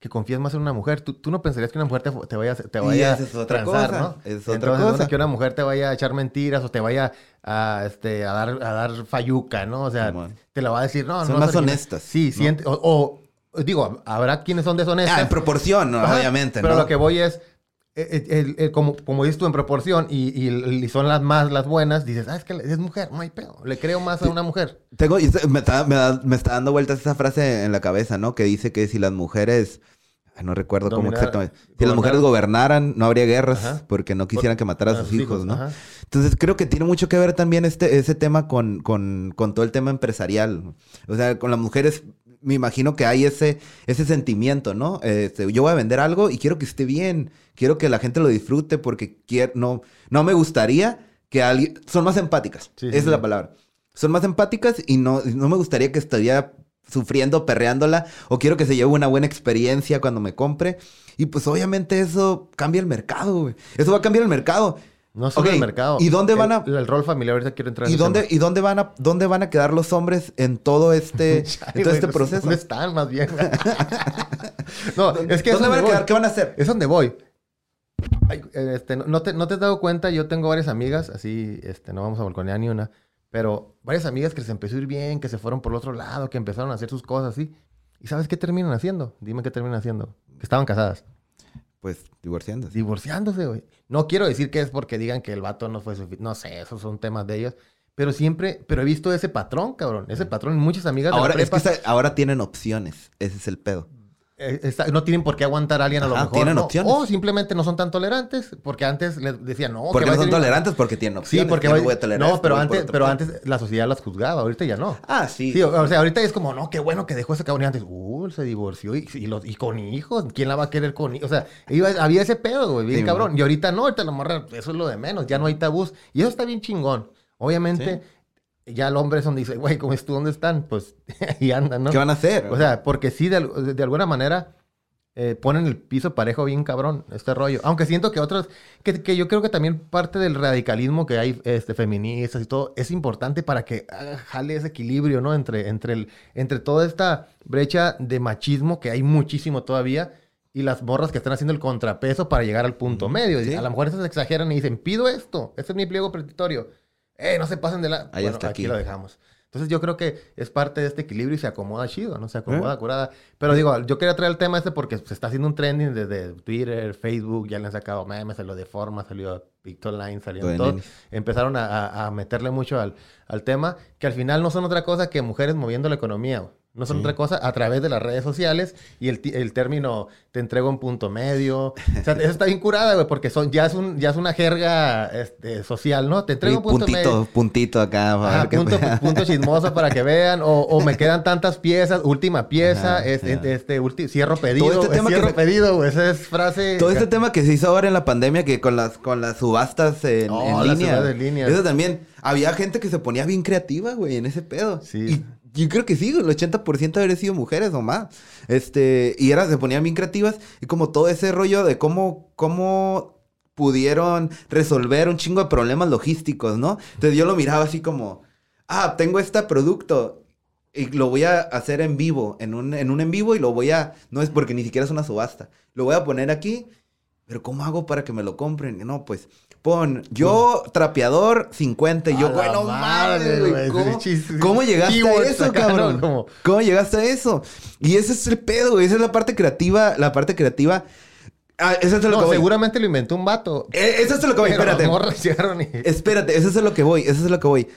que confías más en una mujer. Tú, tú no pensarías que una mujer te, te vaya, te vaya es otra transar, cosa, ¿no? es otra Entonces, no cosa. que una mujer te vaya a echar mentiras o te vaya a, este, a, dar, a dar fayuca, ¿no? O sea, te la va a decir, no, Son no. más es original. honestas, Sí, ¿no? siente, o, o, digo, habrá quienes son deshonestas. Ah, en proporción, ¿no? Obviamente, Pero ¿no? lo que voy es, eh, eh, el- el- como, como dices tú en proporción y, y- y son las más las buenas, dices, ah, es que es mujer, no hay pedo. Le creo más a una mujer. Tengo, me, está, me da- me está dando vueltas esa frase en la cabeza, ¿no? Que dice que si las mujeres, no recuerdo cómo Dominar- exactamente, si las mujeres gobernaran, no habría guerras Ajá. porque no quisieran que mataran a sus hijos, ¿no? ajá. Entonces creo que tiene mucho que ver también este, ese tema con, con, con todo el tema empresarial. O sea, con las mujeres, me imagino que hay ese, ese sentimiento, ¿no? Este, yo voy a vender algo y quiero que esté bien, quiero que la gente lo disfrute porque quiero, no, no me gustaría que alguien, son más empáticas, Sí, esa sí, es la palabra. Son más empáticas y no, no me gustaría que estuviera sufriendo, perreándola, o quiero que se lleve una buena experiencia cuando me compre. Y pues obviamente eso cambia el mercado, güey. Eso va a cambiar el mercado. No solo Ok, el mercado. ¿y dónde van a- El, el rol familiar, ahorita quiero entrar en ¿Y dónde, tema. ¿Y dónde van a dónde van a quedar los hombres en todo este, Ay, en todo este proceso? ¿Dónde están, más bien? no, es que es ¿Dónde van a quedar? ¿Qué van a hacer? Es donde voy. Ay, este, no, no te, no te has dado cuenta, yo tengo varias amigas, así, este, no vamos a balconear ni una, pero varias amigas que les empezó a ir bien, que se fueron por el otro lado, que empezaron a hacer sus cosas así. ¿Y sabes qué terminan haciendo? Dime qué terminan haciendo. Que estaban casadas. Pues divorciándose. Divorciándose, güey. No quiero decir que es porque digan que el vato no fue suficiente. No sé, esos son temas de ellos. Pero siempre, pero he visto ese patrón, cabrón. Ese patrón en muchas amigas Ahora, de la es que ahora tienen opciones. Ese es el pedo. Eh, está- no tienen por qué aguantar a alguien a lo mejor. tienen ¿no? opciones. O simplemente no son tan tolerantes, porque antes les decían, no, Porque no son tolerantes porque tienen Sí, opciones. porque Yo va- no voy a tolerar No, pero antes, pero antes la sociedad las juzgaba, ahorita ya no. Ah, sí. Sí, o, o sea, ahorita es como, no, qué bueno que dejó ese cabrón y antes, uh, se divorció y, y, los- y con hijos, ¿quién la va a querer con hijos? O sea, iba- había ese pedo, güey, bien Sí, cabrón. Y ahorita no, ahorita la morra, eso es lo de menos, ya no hay tabús. Y eso está bien chingón. Obviamente, ya el hombre es donde dice, güey, ¿cómo es tú? ¿Dónde están? Pues ahí andan, ¿no? ¿Qué van a hacer? O sea, porque sí, de, de alguna manera eh, ponen el piso parejo bien cabrón, este rollo. Aunque siento que otros, que, que yo creo que también parte del radicalismo que hay este, feministas y todo, es importante para que ah, jale ese equilibrio, ¿no? Entre, entre, el, entre toda esta brecha de machismo que hay muchísimo todavía y las morras que están haciendo el contrapeso para llegar al punto medio. sí. A lo mejor esas exageran y dicen, pido esto, este es mi pliego petitorio. Eh, no se pasen de la... Ahí Bueno, aquí aquí. lo dejamos. Entonces yo creo que es parte de este equilibrio y se acomoda chido, ¿no? Se acomoda ¿Eh? curada. Pero digo, yo quería traer el tema este porque se está haciendo un trending desde Twitter, Facebook, ya le han sacado memes, salió de forma, salió Pictoline, salió todo. Empezaron a, a- meterle mucho al, al tema, que al final no son otra cosa que mujeres moviendo la economía. No son Sí. otra cosa a través de las redes sociales y el, el término te entrego un punto medio. O sea, eso está bien curada, güey, porque son, ya, es un, ya es una jerga este, social, ¿no? Te entrego un punto puntito, medio. puntito acá. para Ajá, punto, punto chismoso para que vean. O, o me quedan tantas piezas. Última pieza. Ajá, este, este, ulti- cierro pedido. Todo este tema que cierro se- pedido, güey. Esa es frase. Todo este tema que se hizo ahora en la pandemia, que con las, con las subastas en, Oh, en línea. subastas en línea. Eso también. Había gente que se ponía bien creativa, güey, en ese pedo. Sí. Y yo creo que sí, el 80% habría sido mujeres o más. Este, y era, se ponían bien creativas. Y como todo ese rollo de cómo, cómo pudieron resolver un chingo de problemas logísticos, ¿no? Entonces yo lo miraba así como, ah, tengo este producto. Y lo voy a hacer en vivo, en un, en un en vivo, y lo voy a. No es porque ni siquiera es una subasta. Lo voy a poner aquí. Pero ¿cómo hago para que me lo compren? No, pues pon, yo trapeador 50 y yo, bueno, madre, güey, ¿cómo, llegaste a eso, cabrón? Como- ¿Cómo llegaste a eso? Y ese es el pedo, güey, esa es la parte creativa, la parte creativa. Ah, eso es a lo No, que voy. seguramente lo inventó un vato. Eh, Eso es a lo que voy, Pero espérate. las morras llegaron y... Espérate, eso es lo que voy, eso es lo que voy.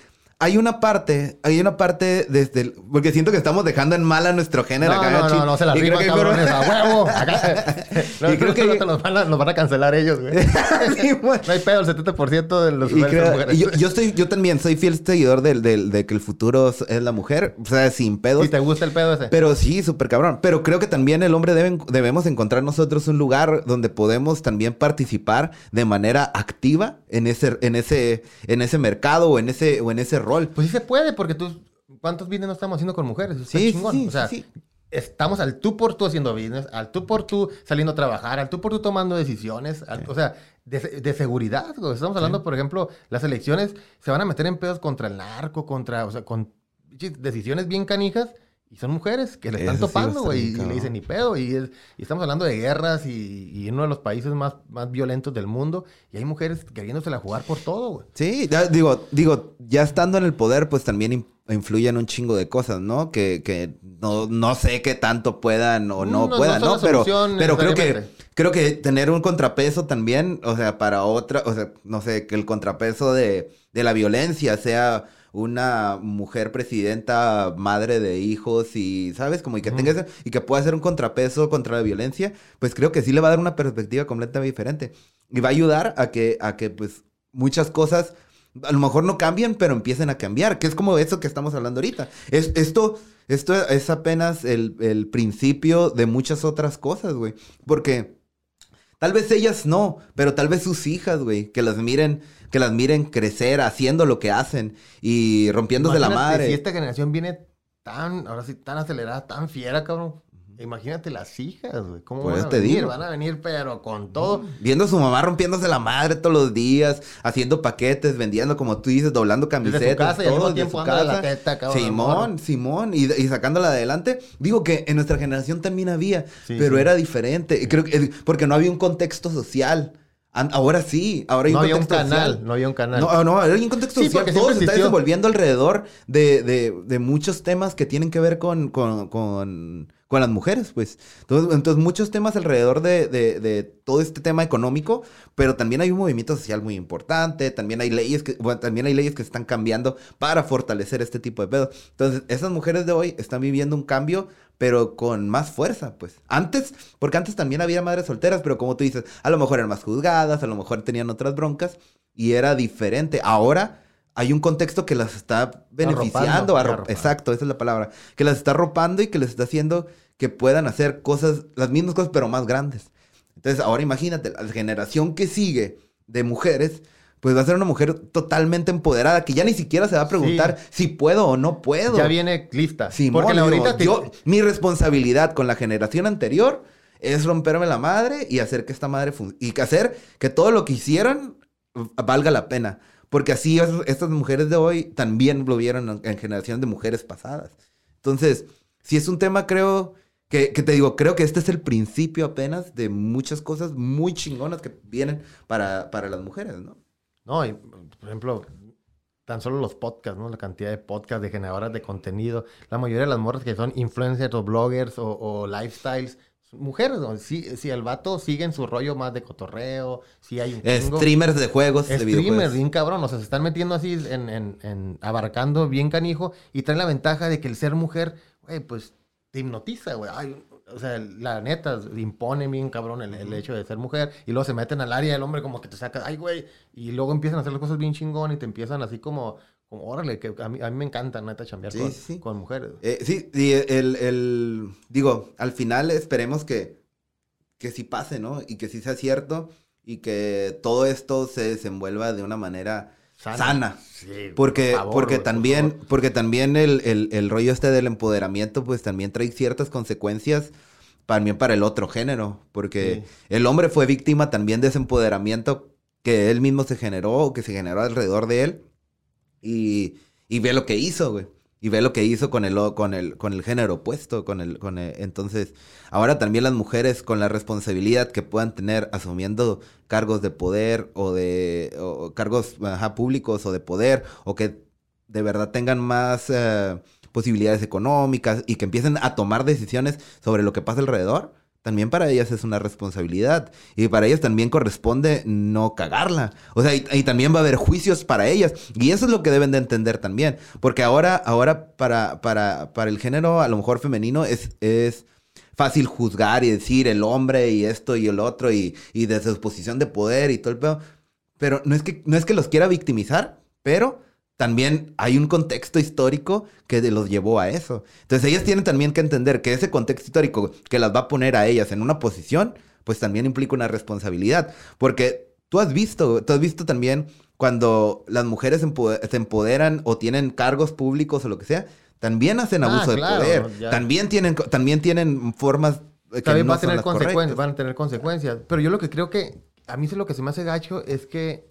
Hay una parte, hay una parte desde el... Porque siento que estamos dejando en mal a nuestro género No, acá. no, no, no se la rifan, que- cabrones, a huevo. Acá. No, Y creo que- te los van, a, los van a cancelar ellos, güey. Sí. No hay pedo, el 70% de los Y usuarios creo- son mujeres. y yo, yo estoy, yo también soy fiel seguidor del, del- de que el futuro es la mujer, o sea, sin pedos. ¿Y te gusta el pedo ese? Pero sí, súper cabrón. Pero creo que también el hombre debe, debemos encontrar nosotros un lugar donde podemos también participar de manera activa en ese, en ese, en ese mercado o en ese, o en ese rol. Pues sí se puede, porque tú... ¿Cuántos business no estamos haciendo con mujeres? Está Sí, chingón. sí, o sea, sí, estamos al tú por tú haciendo business, al tú por tú saliendo a trabajar, al tú por tú tomando decisiones, al- o sea, de, de seguridad. güey. Estamos hablando, por ejemplo, las elecciones se van a meter en pedos contra el narco, contra, o sea, con decisiones bien canijas. Y son mujeres que le están Eso topando, güey, y, le dicen ni pedo. Y, es- y estamos hablando de guerras y, y uno de los países más, más violentos del mundo. Y hay mujeres queriéndosela jugar por todo, güey. Sí, ya digo, digo, ya estando en el poder, pues también in- influyen un chingo de cosas, ¿no? Que, que no, no sé qué tanto puedan o no, No, no puedan, ¿no? la Pero, pero creo que creo que tener un contrapeso también, o sea, para otra, o sea, no sé, que el contrapeso de, de la violencia sea una mujer presidenta, madre de hijos y, ¿sabes? Como y que tenga ese- y que pueda ser un contrapeso contra la violencia, pues creo que sí le va a dar una perspectiva completamente diferente. Y va a ayudar a que, a que pues, muchas cosas a lo mejor no cambian, pero empiecen a cambiar, que es como eso que estamos hablando ahorita. Es, esto, esto es apenas el, el principio de muchas otras cosas, güey. Porque tal vez ellas no, pero tal vez sus hijas, güey, que las miren, que las miren crecer haciendo lo que hacen y rompiéndose la madre. Si esta generación viene tan, ahora sí, tan acelerada, tan fiera, cabrón. Imagínate las hijas, güey. ¿Cómo Por van a te venir? digo. Van a venir, pero con todo. Viendo a su mamá rompiéndose la madre todos los días, haciendo paquetes, vendiendo, como tú dices, doblando Desde camisetas. su casa y al todo mismo desde tiempo la teta, cabrón. Simón, Simón, y, y sacándola adelante. Digo que en nuestra generación también había, Sí, pero sí. era diferente. Y Creo que porque no había un contexto social. Ahora sí, ahora hay No un había un contexto canal, social. no había un canal. No, no, hay un contexto Sí, social. Todo se está desenvolviendo alrededor de, de- de muchos temas que tienen que ver con, con, con- con las mujeres, pues. Entonces, entonces, muchos temas alrededor de, de- todo este tema económico, pero también hay un movimiento social muy importante, también hay leyes que, bueno, también hay leyes que se están cambiando para fortalecer este tipo de pedos. Entonces, esas mujeres de hoy están viviendo un cambio, pero con más fuerza, pues. Antes, porque antes también había madres solteras, pero como tú dices, a lo mejor eran más juzgadas, a lo mejor tenían otras broncas y era diferente. Ahora hay un contexto que las está beneficiando. Arropando, arro- arropando. Exacto, esa es la palabra. Que las está arropando y que les está haciendo que puedan hacer cosas, las mismas cosas, pero más grandes. Entonces, ahora imagínate, la generación que sigue de mujeres, pues va a ser una mujer totalmente empoderada, que ya ni siquiera se va a preguntar si puedo o no puedo. Ya viene lista. Simón, Porque la ahorita te- yo, mi responsabilidad con la generación anterior es romperme la madre y hacer que esta madre fun- y que hacer que todo lo que hicieron v- valga la pena. Porque así es- estas mujeres de hoy también lo vieron en, en generaciones de mujeres pasadas. Entonces, si es un tema, creo que, que te digo, creo que este es el principio apenas de muchas cosas muy chingonas que vienen para, para las mujeres, ¿no? No, y, por ejemplo, tan solo los podcasts, ¿no? La cantidad de podcasts, de generadoras de contenido. La mayoría de las morras que son influencers o bloggers o, o lifestyles, mujeres, ¿no? Si, si el vato sigue en su rollo más de cotorreo, si hay un chingo- Streamers de juegos, de Streamers, videojuegos. bien cabrón. O sea, se están metiendo así en, en- en- abarcando bien canijo y traen la ventaja de que el ser mujer, güey, pues te hipnotiza, güey. Ay, o sea, la neta, impone bien cabrón el, el hecho de ser mujer y luego se meten al área del hombre como que te saca, ay, güey, y luego empiezan a hacer las cosas bien chingón y te empiezan así como, como órale, que a mí, a mí me encanta, neta, chambear Sí, con, sí. con mujeres. Eh, sí, y el, el- digo, al final esperemos que, que sí pase, ¿no? Y que sí sea cierto y que todo esto se desenvuelva de una manera sana. Sí, Porque, por favor, porque por también, porque también el, el- el rollo este del empoderamiento, pues también trae ciertas consecuencias también para el otro género. Porque Sí. el hombre fue víctima también de ese empoderamiento que él mismo se generó o que se generó alrededor de él. Y, y ve lo que hizo, güey. Y ve lo que hizo con el, con el, con el género opuesto, con el, con entonces, ahora también las mujeres con la responsabilidad que puedan tener asumiendo cargos de poder o de cargos públicos o de poder, o que de verdad tengan más eh, posibilidades económicas y que empiecen a tomar decisiones sobre lo que pasa alrededor también para ellas es una responsabilidad. Y para ellas también corresponde no cagarla. O sea, y, también va a haber juicios para ellas. Y eso es lo que deben de entender también. Porque ahora, ahora para, para, para el género, a lo mejor femenino, es, es fácil juzgar y decir el hombre y esto y el otro y, y desde su posición de poder y todo el pedo. Pero no es que, no es que los quiera victimizar, pero también hay un contexto histórico que los llevó a eso. Entonces ellas tienen también que entender que ese contexto histórico que las va a poner a ellas en una posición, pues también implica una responsabilidad. Porque tú has visto, tú has visto también cuando las mujeres se empoderan o tienen cargos públicos o lo que sea, también hacen ah, abuso de poder. También tienen, también tienen formas que también no a tener consecuencias, van a tener consecuencias. Pero yo lo que creo que a mí lo que se me hace gacho es que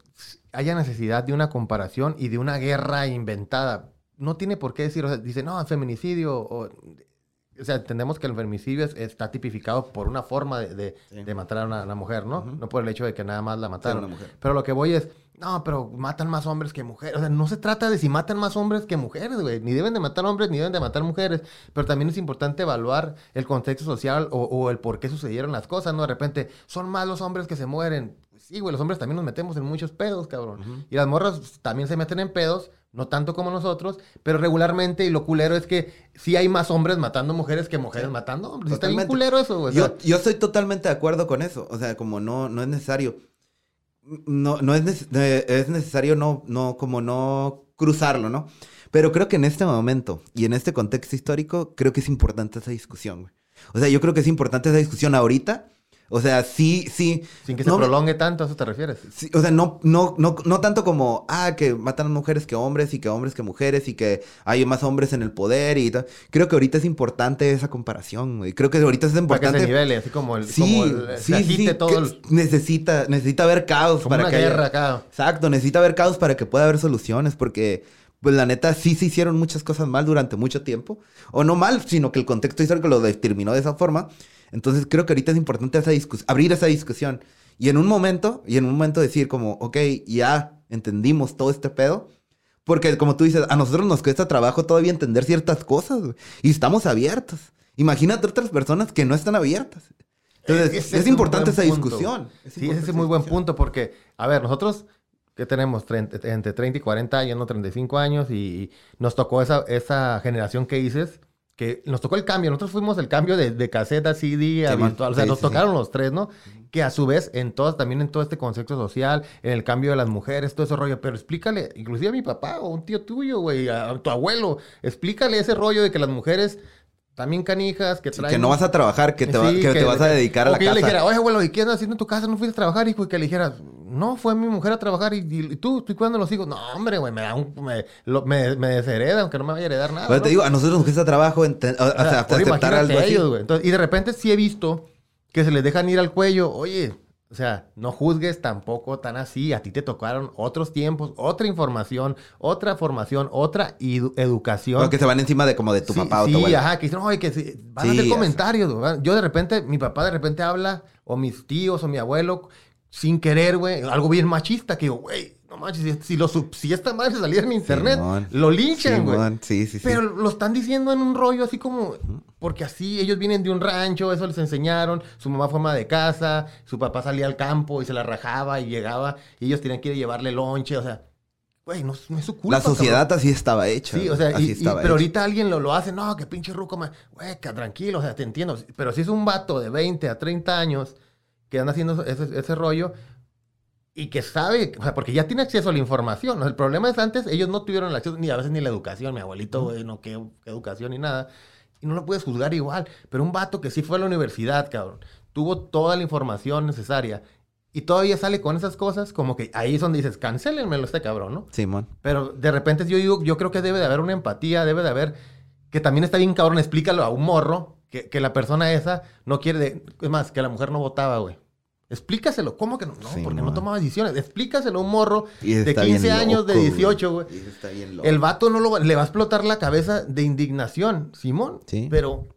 haya necesidad de una comparación y de una guerra inventada. No tiene por qué decir, o sea, dice, no, feminicidio, o, o sea, entendemos que el feminicidio está tipificado por una forma de, de, matar a una, mujer, ¿no? No por el hecho de que nada más la mataron. pero lo que voy es, no, pero matan más hombres que mujeres. O sea, no se trata de si matan más hombres que mujeres, güey. Ni deben de matar hombres, ni deben de matar mujeres. Pero también es importante evaluar el contexto social o, o el por qué sucedieron las cosas, ¿no? De repente, son más los hombres que se mueren Sí, güey, los hombres también nos metemos en muchos pedos, cabrón. Y las morras también se meten en pedos, no tanto como nosotros, pero regularmente, y lo culero es que sí hay más hombres matando mujeres que mujeres matando hombres. Está bien culero eso, güey. Yo, yo estoy totalmente de acuerdo con eso. O sea, como no, no es necesario. No, no es, es necesario no, no, como no cruzarlo, ¿no? Pero creo que en este momento y en este contexto histórico, creo que es importante esa discusión, güey. O sea, yo creo que es importante esa discusión ahorita o sea, sí, sí. Sin que se prolongue tanto, ¿a eso te refieres? Sí, o sea, no, no, no, no tanto como, ah, que matan mujeres que hombres y que hombres que mujeres y que hay más hombres en el poder y tal. Creo que ahorita es importante esa comparación, güey. Creo que ahorita es importante. Para que se nivele, así como el. Sí, sí, sí. Todo Necesita, necesita haber caos para una que. Guerra, acá. Exacto, necesita haber caos para que pueda haber soluciones, porque pues la neta sí se hicieron muchas cosas mal durante mucho tiempo. O no mal, sino que el contexto histórico lo determinó de esa forma. Entonces creo que ahorita es importante esa abrir esa discusión. Y en un momento, y en un momento decir como, ok, ya entendimos todo este pedo. Porque como tú dices, a nosotros nos cuesta trabajo todavía entender ciertas cosas. Y estamos abiertos. Imagínate otras personas que no están abiertas. Entonces, es, importante esa discusión. sí, ese es muy buen punto porque, a ver, nosotros que tenemos entre 30 y 40 años, no 35 años, y, nos tocó esa, esa generación que dices, que nos tocó el cambio. Nosotros fuimos el cambio de, de caseta, CD a virtual. O sea, nos tocaron los tres, ¿no? Que a su vez, en todas, también en todo este concepto social, en el cambio de las mujeres, todo ese rollo. Pero explícale, inclusive a mi papá o un tío tuyo, güey, a, tu abuelo, explícale ese rollo de que las mujeres también canijas, que traen... que no vas a trabajar, que te, que, te vas a dedicar a la que casa. yo le dijera, oye, abuelo, ¿y qué andas haciendo en tu casa? ¿No fuiste a trabajar? Y que le dijera, no, fue mi mujer a trabajar y, tú, estoy cuidando a los hijos. No, hombre, güey, me da un... Me, me, deshereda, aunque no me vaya a heredar nada. Pero te digo, a nosotros nos cuesta trabajo o sea, aceptar algo. Ellos, güey. y de repente sí he visto que se les dejan ir al cuello, oye... O sea, no juzgues tampoco tan así. A ti te tocaron otros tiempos, otra información, otra formación, otra educación. Porque se van encima de como de tu papá o tu Sí, ajá, que dicen, oye, que van a hacer comentarios. Yo de repente, mi papá de repente habla, o mis tíos, o mi abuelo, sin querer, güey, algo bien machista, que digo, güey, no manches, si, lo, si esta madre saliera en internet, lo linchan, güey. Sí, sí, sí. Pero lo están diciendo en un rollo así como, porque así ellos vienen de un rancho, eso les enseñaron, su mamá fue ama de casa, su papá salía al campo y se la rajaba y llegaba, y ellos tenían que llevarle lonche, o sea, güey, no, es su culpa. La sociedad así estaba hecha. Sí, o sea, pero ahorita alguien lo, lo hace, no, que pinche ruco, güey, tranquilo, o sea, te entiendo, pero si es un vato de 20 a 30 años que anda haciendo ese, ese rollo, y que sabe, o sea, porque ya tiene acceso a la información. El problema es antes, ellos no tuvieron el acceso ni a veces ni la educación. Mi abuelito, güey, no, qué, educación ni nada. Y no lo puedes juzgar igual. Pero un vato que sí fue a la universidad, cabrón, tuvo toda la información necesaria y todavía sale con esas cosas, como que ahí es donde dices, cancélenmelo este cabrón, ¿no? Simón. Pero de repente yo digo, yo creo que debe de haber una empatía, debe de haber, que también está bien cabrón, explícalo a un morro, que, que la persona esa no quiere, de, es más, que la mujer no votaba, güey. Explícaselo. ¿Cómo que no? No, Sí, porque no. no tomaba decisiones. Explícaselo a un morro de está 15 bien años, de loco, 18, güey. El vato no lo, va- le va a explotar la cabeza de indignación, Simón. Sí. Pero.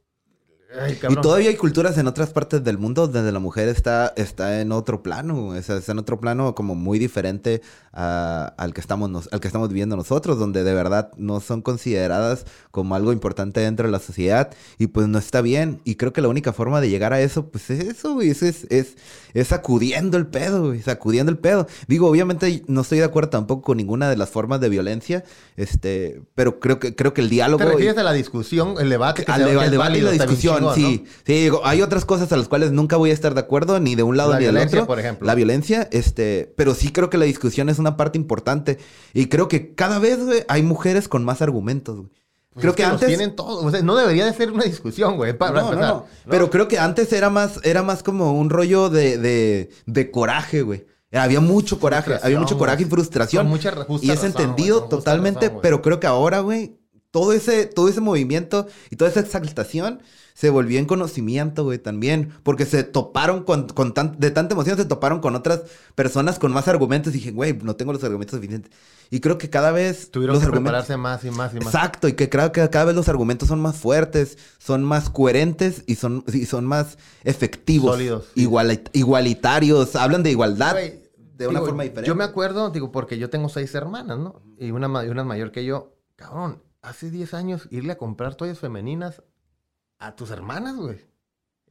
Ay, Y todavía hay culturas en otras partes del mundo donde la mujer está, está en otro plano, o sea, está en otro plano como muy diferente a- al, que estamos nos- al que estamos viviendo nosotros, donde de verdad no son consideradas como algo importante dentro de la sociedad y pues no está bien. Y creo que la única forma de llegar a eso, pues es eso, güey, es, es, es, es sacudiendo el pedo, güey, sacudiendo el pedo. Digo, obviamente no estoy de acuerdo tampoco con ninguna de las formas de violencia, este, pero creo que, creo que el diálogo... ¿Te y- refieres a la discusión, el debate que al, se- al debate y la discusión, chingón, sí. Sí, digo, hay otras cosas a las cuales nunca voy a estar de acuerdo, ni de un lado La ni del violencia, otro. por ejemplo. La violencia, este, pero sí creo que la discusión es una parte importante. Y creo que cada vez, güey, hay mujeres con más argumentos, güey. Pues creo es que, antes. tienen todo. O sea, no debería de ser una discusión, güey. Para No, no. Pero creo que antes era más, era más como un rollo de, de, de coraje, güey. Había mucho coraje, había mucho coraje y frustración. Con mucha Y es razón, entendido totalmente, razón, pero creo que ahora, güey, todo ese, todo ese movimiento y toda esa exaltación se volvió en conocimiento, güey, también. Porque se toparon con, con tan- de tanta emoción, se toparon con otras personas con más argumentos y dije, güey, no tengo los argumentos suficientes. Y creo que cada vez Tuvieron los que argumentos... prepararse más y más y más. Exacto, y que creo que cada vez los argumentos son más fuertes, son más coherentes y son, y son más efectivos. Sólidos, igualitarios, hablan de igualdad de una digo, forma diferente. Yo me acuerdo, digo, porque yo tengo seis hermanas, ¿no? Y una, y una mayor que yo. Cabrón, hace 10 años irle a comprar toallas femeninas a tus hermanas, güey.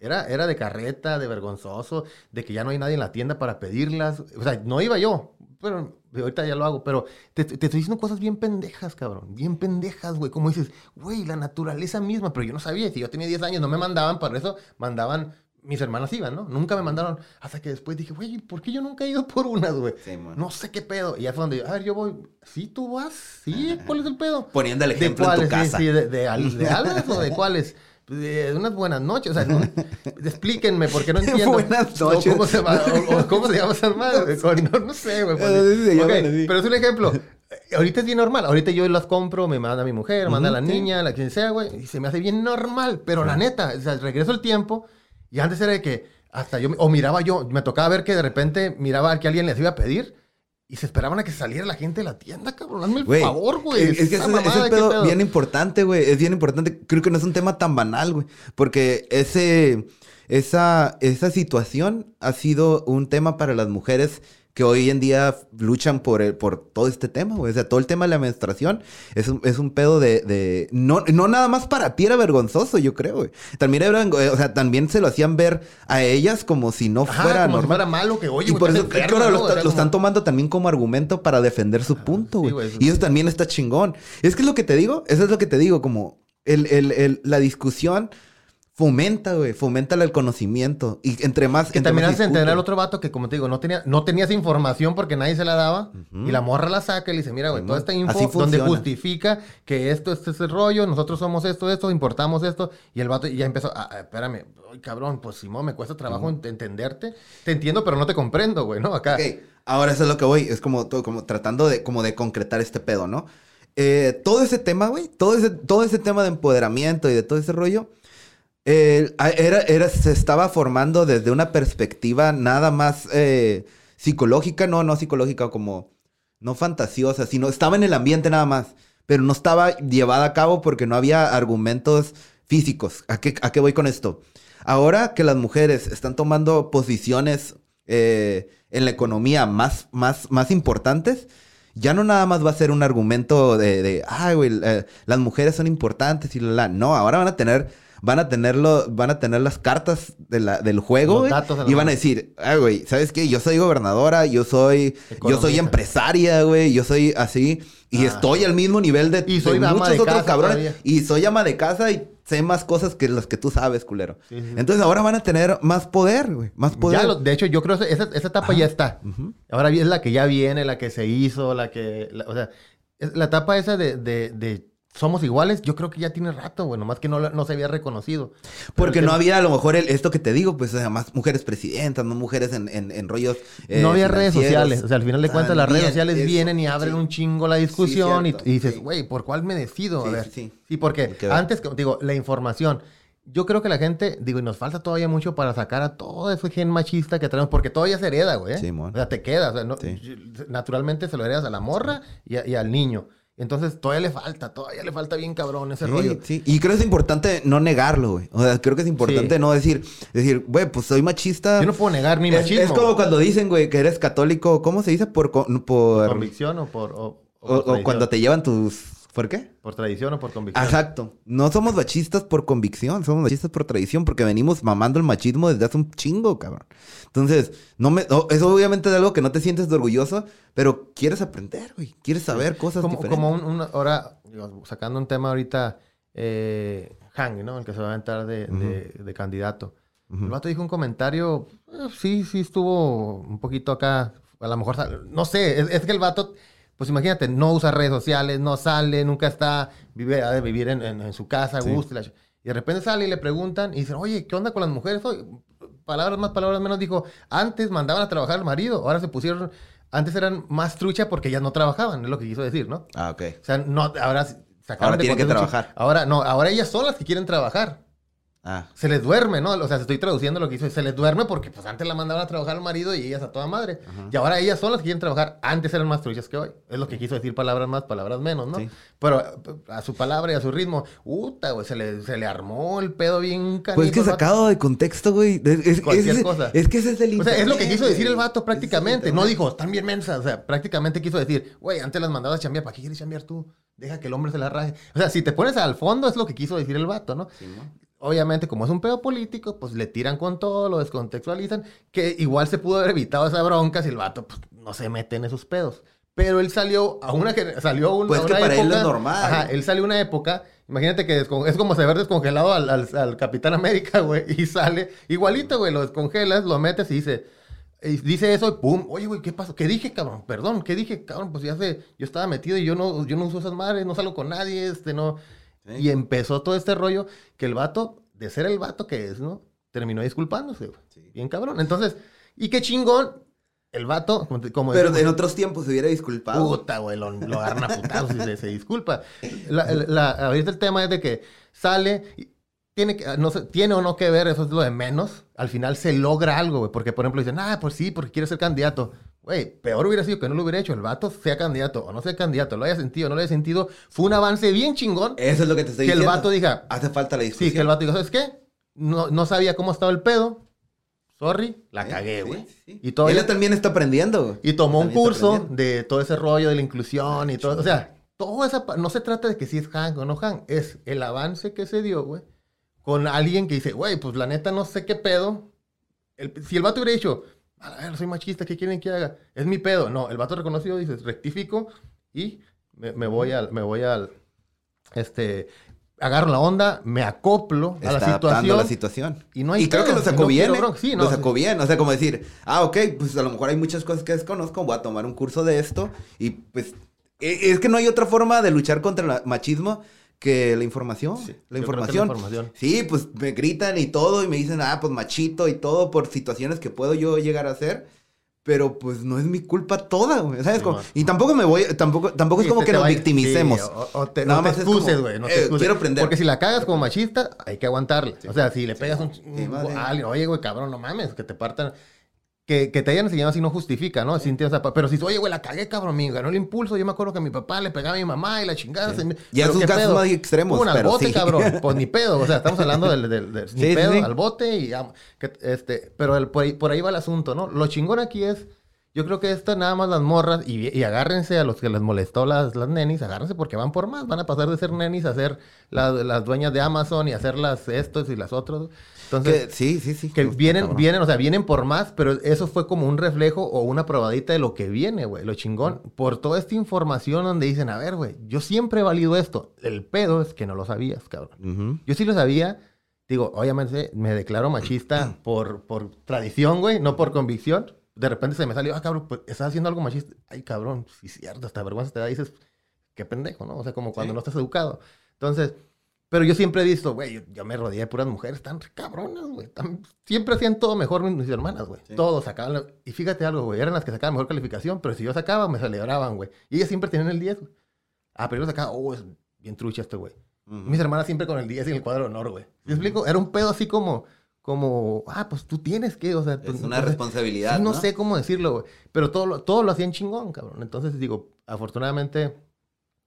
Era, era de carreta, de vergonzoso, de que ya no hay nadie en la tienda para pedirlas. O sea, no iba yo, pero ahorita ya lo hago. Pero te, te estoy diciendo cosas bien pendejas, cabrón. Bien pendejas, güey. Como dices, güey, la naturaleza misma. Pero yo no sabía. Si yo tenía 10 años, no me mandaban para eso. Mandaban, mis hermanas iban, ¿no? Nunca me mandaron. Hasta que después dije, güey, ¿por qué yo nunca he ido por unas, güey? Sí. No sé qué pedo. Y ya fue donde yo, a ver, yo voy. ¿Sí tú vas? ¿Sí? ¿Cuál es el pedo? Poniendo el ¿De ejemplo en tu cuáles? Sí, casa. sí, de, de, de alas o de cuáles? De unas buenas noches. O sea, no- explíquenme, porque no entiendo. Buenas O noches. ¿Cómo se, va- o- o ¿Cómo se llama esa madre? O No, no sé, güey. pues, Eh, sí, se ok, llaman así. Pero es un ejemplo. Eh, Ahorita es bien normal. Ahorita yo las compro, me manda mi mujer, manda a la sí. niña, la quien sea, güey. Y se me hace bien normal. Pero la neta, o sea, regreso el tiempo. Y antes era de que hasta yo, o miraba yo, me tocaba ver que de repente miraba que alguien les iba a pedir. Y se esperaban a que saliera la gente de la tienda, cabrón. Hazme el favor, güey. Es, es que ese mamada, ¿qué pedo, pedo? bien importante, güey. Es bien importante. Creo que no es un tema tan banal, güey. Porque ese, esa, esa situación ha sido un tema para las mujeres que hoy en día luchan por, el- por todo este tema, güey. O sea, todo el tema de la menstruación es un, es un pedo de... de- no, no nada más para ti era vergonzoso, yo creo, güey. También era, o sea, también se lo hacían ver a ellas como si no Ajá, fuera como si normal. fuera malo que, oye, y por eso, enferma, claro, lo, ¿no? está- lo están tomando también como argumento para defender su punto, sí, güey. eso- y eso también está chingón. Es que es lo que te digo, eso es lo que te digo, como el, el- el- la discusión fomenta, güey, fomenta el conocimiento. Y entre más... Que también hace entender al otro vato que, como te digo, no tenía, no tenía esa información porque nadie se la daba. Y la morra la saca y le dice, mira, güey, toda esta info donde justifica que esto, este es el rollo, nosotros somos esto, esto, importamos esto. Y el vato ya empezó, ah, espérame, ay, cabrón, pues Simón, me cuesta trabajo ent- entenderte. Te entiendo, pero no te comprendo, güey, ¿no? Acá. Ok, ahora eso es lo que voy. Es como, como tratando de, como de concretar este pedo, ¿no? Eh, todo ese tema, güey, todo ese, todo ese tema de empoderamiento y de todo ese rollo, a- era, era, se estaba formando desde una perspectiva nada más eh, psicológica, no, no psicológica, como no fantasiosa, sino estaba en el ambiente nada más, pero no estaba llevada a cabo porque no había argumentos físicos. ¿A qué, a qué voy con esto? Ahora que las mujeres están tomando posiciones eh, en la economía más, más, más importantes, ya no nada más va a ser un argumento de, de ay, güey, eh, las mujeres son importantes y la, la". No, ahora van a tener, van a tenerlo, van a tener las cartas de la- del juego, güey, y van a decir, ay, güey, ¿sabes qué? Yo soy gobernadora, yo soy, yo soy empresaria, güey, yo soy así, y Ah. estoy al mismo nivel de, Y soy de muchos de otros casa cabrones, todavía. y soy ama de casa y sé más cosas que las que tú sabes, culero. Sí, sí. Entonces ahora van a tener más poder, güey, más poder. Ya lo- de hecho, yo creo que esa, esa etapa ya está. Ahora es la que ya viene, la que se hizo, la que... la- o sea, es- la etapa esa de, de- de somos iguales, yo creo que ya tiene rato, güey. Nomás que no, no se había reconocido. Porque no había a lo mejor el- esto que te digo, pues o sea, más mujeres presidentas, no mujeres en, en- en rollos. eh, no había redes sociales. O sea, al final de cuentas, las redes sociales eso, vienen y abren sí. un chingo la discusión Sí, y, cierto, y dices, sí. güey, ¿por cuál me decido? A Sí, ver. sí, sí. Sí, porque que ver. antes, te digo, la información. yo creo que la gente, digo, y nos falta todavía mucho para sacar a todo ese gen machista que tenemos, porque todavía se hereda, güey. ¿eh? Sí, mon. o sea, te queda. O sea, no- Sí. Naturalmente se lo heredas a la morra y, a- y al niño. Entonces todavía le falta, todavía le falta bien cabrón ese Sí, rollo. sí. Y creo que es importante no negarlo, güey. O sea, creo que es importante Sí. no decir, decir, güey, pues soy machista. Yo no puedo negar mi machismo. es como güey. cuando dicen, güey, que eres católico, ¿cómo se dice? Por... con- por convicción o por... O, por cuando te llevan tus... ¿Por qué? Por tradición o por convicción. Exacto. No somos machistas por convicción, somos machistas por tradición, porque venimos mamando el machismo desde hace un chingo, cabrón. Entonces, no me, no, eso obviamente es algo que no te sientes de orgulloso, pero quieres aprender, güey. Quieres saber cosas como, diferentes. como un, un- ahora, sacando un tema ahorita, eh, Hang, ¿no? El que se va a entrar de, de- de candidato. Ujú. El vato dijo un comentario, eh, sí, sí estuvo un poquito acá, a lo mejor, no sé, es, es que el vato, pues imagínate, no usa redes sociales, no sale, nunca está, vive, ha de vivir en, en- en su casa, Sí. gusto, y, de repente sale y le preguntan y dicen, oye, ¿qué onda con las mujeres hoy? Palabras más, palabras menos, dijo, antes mandaban a trabajar al marido, ahora se pusieron, antes eran más trucha porque ellas no trabajaban, es lo que quiso decir, ¿no? Ah, ok. O sea, no, ahora Ahora tienen que trabajar. Ahora, no, ahora ellas son las que quieren trabajar. Ah. Se les duerme, ¿no? O sea, estoy traduciendo lo que hizo. Se les duerme porque pues antes la mandaban a trabajar al marido y ellas a toda madre. Y ahora ellas son las que quieren trabajar. Antes eran más truchas que hoy. Es lo que quiso decir palabras más, palabras menos, ¿no? Sí. Pero a su palabra y a su ritmo, puta, güey, se le, se le armó el pedo bien canijo. Pues es que sacado de contexto, güey. Es, Cualquier es- cosa. es que ese es el O sea, es lo que internet, quiso decir el vato el prácticamente. No internet. dijo, están bien mensas. O sea, prácticamente quiso decir, güey, antes las mandabas a chambear. ¿Para qué quieres chambear tú? Deja que el hombre se la raje. O sea, si te pones al fondo, es lo que quiso decir el vato, ¿no? Sí, ¿no? Obviamente, como es un pedo político, pues le tiran con todo, lo descontextualizan, que igual se pudo haber evitado esa bronca si el vato pues, no se mete en esos pedos. Pero él salió a una que salió un- Pues a que una para él época- es normal. Ajá, él salió una época. Imagínate que es como haber descongelado al, al- al Capitán América, güey, y sale igualito, güey, lo descongelas, lo metes y dice, y dice eso y pum, oye, güey, ¿qué pasó? ¿Qué dije, cabrón? Perdón, ¿qué dije, cabrón? Pues ya sé, yo estaba metido y yo no, yo no uso esas madres, no salgo con nadie, este, no. Sí. Y empezó todo este rollo que el vato, de ser el vato que es, ¿no? Terminó disculpándose, güey. Sí. Bien cabrón. Entonces, y qué chingón, el vato, como, Pero decimos, en otros tiempos se hubiera disculpado. Puta, güey, lo, lo agarran a putazos y se, se disculpa. La, la- ahorita el tema es de que sale, y tiene, que, no sé, tiene o no que ver, eso es lo de menos. Al final se logra algo, güey, porque por ejemplo dicen, ah, pues sí, porque quiere ser candidato. Güey, peor hubiera sido que no lo hubiera hecho. El vato sea candidato o no sea candidato, lo haya sentido o no lo haya sentido. Fue un avance bien chingón Eso es lo que te estoy que el diciendo. vato diga, Hace falta la discusión. sí, que el vato diga, ¿sabes qué? No, no sabía cómo estaba el pedo. Sorry, la Sí, cagué, güey. sí. Y Él también está aprendiendo. y tomó un curso de todo ese rollo de la inclusión y todo. O sea, todo esa. No se trata de que si es Hank o no Hank. Es el avance que se dio, güey. Con alguien que dice, güey, pues la neta no sé qué pedo. El- si el vato hubiera dicho, a ver, soy machista, ¿qué quieren que haga? Es mi pedo. No, el vato reconoció, dice, rectifico y me, me voy al. Me voy al. Este. Agarro la onda, me acoplo a la Está situación. la situación. y no hay y creo que lo sacó no bien. ¿eh? Sí, lo no, sacó sí. bien. O sea, como decir, ah, ok, pues a lo mejor hay muchas cosas que desconozco, voy a tomar un curso de esto. Y pues, e- es que no hay otra forma de luchar contra el machismo que la información. Sí, la información. Sí, pues me gritan y todo y me dicen, ah, pues machito y todo por situaciones que puedo yo llegar a hacer. Pero pues no es mi culpa toda, güey. ¿Sabes? Sí, Como- y tampoco me voy, tampoco, tampoco Sí, es como te- que te nos vaya- victimicemos. sí, o, o te, Nada no te más como, excuses, güey. No te eh, quiero aprender. Porque si la cagas como machista, hay que aguantarla. O sea, si le pegas un, a alguien, oye, güey, cabrón, no mames, que te partan. Que, que te hayan enseñado así no justifica, ¿no? Sí, pero si, oye, güey, la cagué, cabrón, me ganó el impulso. Yo me acuerdo que mi papá le pegaba a mi mamá y la chingada. me- pero son ¿qué casos pedo? más extremos, Una al bote, sí. cabrón. Pues ni pedo. O sea, estamos hablando del, del, del- ni pedo, al bote y ya. que, este, pero el- por, ahí, por ahí va el asunto, ¿no? Lo chingón aquí es. Yo creo que esta nada más las morras, y, y agárrense a los que les molestó las, las nenis, agárrense porque van por más, van a pasar de ser nenis a ser las, las dueñas de Amazon y hacer las estos y las otras. Entonces, Que- sí, sí, sí. que vienen, cabrón. vienen, o sea, vienen por más, pero eso fue como un reflejo o una probadita de lo que viene, güey, lo chingón. Por toda esta información donde dicen, a ver, güey, yo siempre he valido esto. El pedo es que no lo sabías, cabrón. Yo sí lo sabía. Digo, obviamente me declaro machista por, por tradición, güey, no por convicción. De repente se me salió, ah, cabrón, pues estás haciendo algo machista. Ay, cabrón, sí, cierto, hasta vergüenza te da. Dices, qué pendejo, ¿no? O sea, como cuando Sí. no estás educado. Entonces, pero yo siempre he visto, güey, yo, yo me rodeé de puras mujeres tan cabronas, güey. siempre hacían todo mejor mis, mis hermanas, güey. Sí. Todos sacaban. la- Y fíjate algo, güey, eran las que sacaban mejor calificación, pero si yo sacaba, me celebraban, güey. Y ellas siempre tenían el 10, güey. Ah, pero yo sacaba, oh, es bien trucha este güey. Mis hermanas siempre con el 10 y el cuadro de honor, güey. ¿Me explico? Era un pedo así como, como, ah, pues tú tienes que, o sea... Es una responsabilidad, no, ¿no? sé cómo decirlo, güey. Pero todo lo, todo lo hacían chingón, cabrón. Entonces, digo, afortunadamente,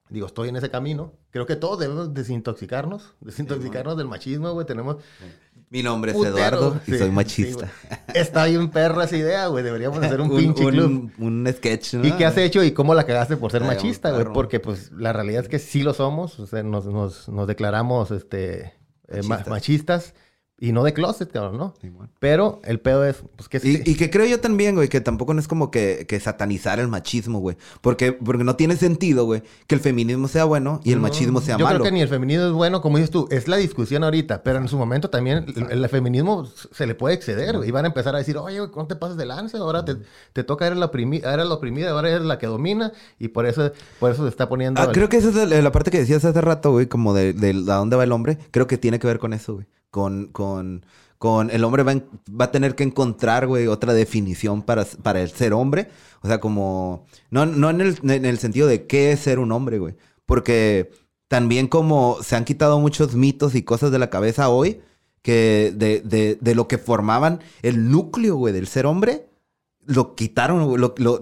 digo, estoy en ese camino. Creo que todos debemos desintoxicarnos, desintoxicarnos del machismo, güey. Tenemos... Mi nombre es putero, Eduardo y sí, soy sí, machista. Está bien perra esa idea, güey. Deberíamos hacer un, un, pinche un- club. un sketch, ¿no? ¿Y qué has hecho y cómo la cagaste por ser Ay, machista, un güey? Porque, pues, la realidad es que sí lo somos. O sea, nos, nos, nos declaramos, este, eh, ma- Machistas. machistas. Y no de closet, cabrón, ¿no? Pero el pedo es, pues, que Y, y que creo yo también, güey, que tampoco no es como que, que satanizar el machismo, güey. Porque, porque no tiene sentido, güey, que el feminismo sea bueno y el machismo sea Yo malo. creo que ni el feminismo es bueno, como dices tú, es la discusión ahorita, pero en su momento también el, el feminismo se le puede exceder, güey, y van a empezar a decir, oye, güey, ¿cómo te pasas de lanza? Ahora te, te toca, eres la, eres la oprimida, ahora eres la que domina, y por eso, por eso se está poniendo... Ah, el- creo que esa es la parte que decías hace rato, güey, como de, de a dónde va el hombre. Creo que tiene que ver con eso, güey. Con, con, con el hombre va, va a tener que encontrar, güey, otra definición para, para el ser hombre. O sea, como... No, no en, el, en el sentido de qué es ser un hombre, güey. Porque también como se han quitado muchos mitos y cosas de la cabeza hoy, que de, de, de lo que formaban el núcleo, güey, del ser hombre, lo quitaron, lo, lo- lo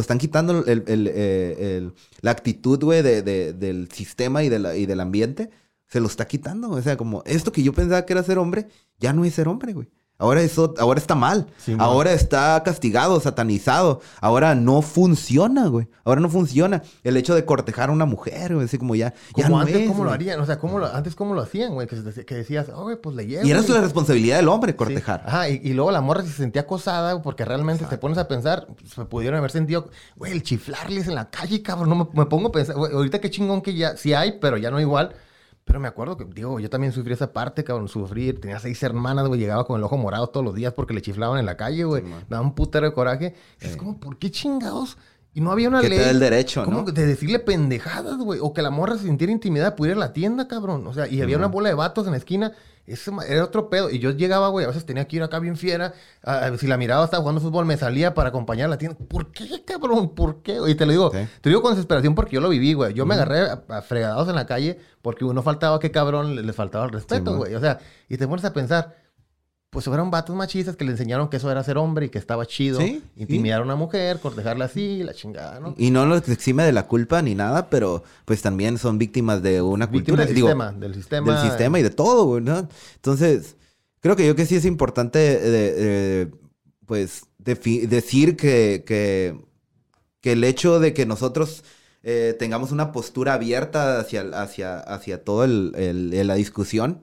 están quitando el, el- eh, el- la actitud, güey, de, de- del sistema y, y del ambiente. Se lo está quitando. O sea, como esto que yo pensaba que era ser hombre, ya no es ser hombre, güey. Ahora, eso, ahora está mal. Ahora está castigado, satanizado. Ahora no funciona, güey. Ahora no funciona. El hecho de cortejar a una mujer, güey. Así como ya, ya Como no antes, es, ¿cómo lo harían? O sea, ¿cómo lo, antes, ¿cómo lo hacían, güey? Que, que decías, oh, güey, pues le llevo. Y era güey". la responsabilidad del hombre Sí. cortejar. Ajá, y, y luego la morra se sentía acosada porque realmente te pones a pensar, se pudieron haber sentido, güey, el chiflarles en la calle, cabrón. No me, me pongo a pensar, güey, ahorita qué chingón que ya, sí hay, pero ya no igual. Pero me acuerdo que, digo, yo también sufrí esa parte, cabrón, sufrí. Tenía seis hermanas, güey, llegaba con el ojo morado todos los días porque le chiflaban en la calle, güey. Sí, daba un putero de coraje. Es como, ¿por qué chingados? Y no había una Que te ley. da el derecho, ¿Cómo ¿no? de decirle pendejadas, güey? O que la morra se sintiera intimidada, pudiera ir a la tienda, cabrón. O sea, y había una bola de vatos en la esquina. Ma- era otro pedo. Y yo llegaba, güey, a veces tenía que ir acá bien fiera. Si la miraba estaba jugando fútbol, me salía para acompañar a la tienda. ¿Por qué, cabrón? ¿Por qué? Y te lo digo, Sí. te lo digo con desesperación porque yo lo viví, güey. Yo me agarré a, a fregados en la calle porque uno faltaba, qué cabrón, le, le faltaba el respeto, güey. o sea, y te pones a pensar, pues fueron vatos machistas que le enseñaron que eso era ser hombre y que estaba chido. Sí, sí. Intimidar a una mujer, cortejarla así, la chingada, ¿no? Y no los exime de la culpa ni nada, pero pues también son víctimas de una cultura. del digo, sistema, del sistema. del sistema y de todo, güey, ¿no? Entonces, creo que yo que sí es importante, eh, pues, decir que, que, que el hecho de que nosotros eh, tengamos una postura abierta hacia, hacia, hacia toda la discusión,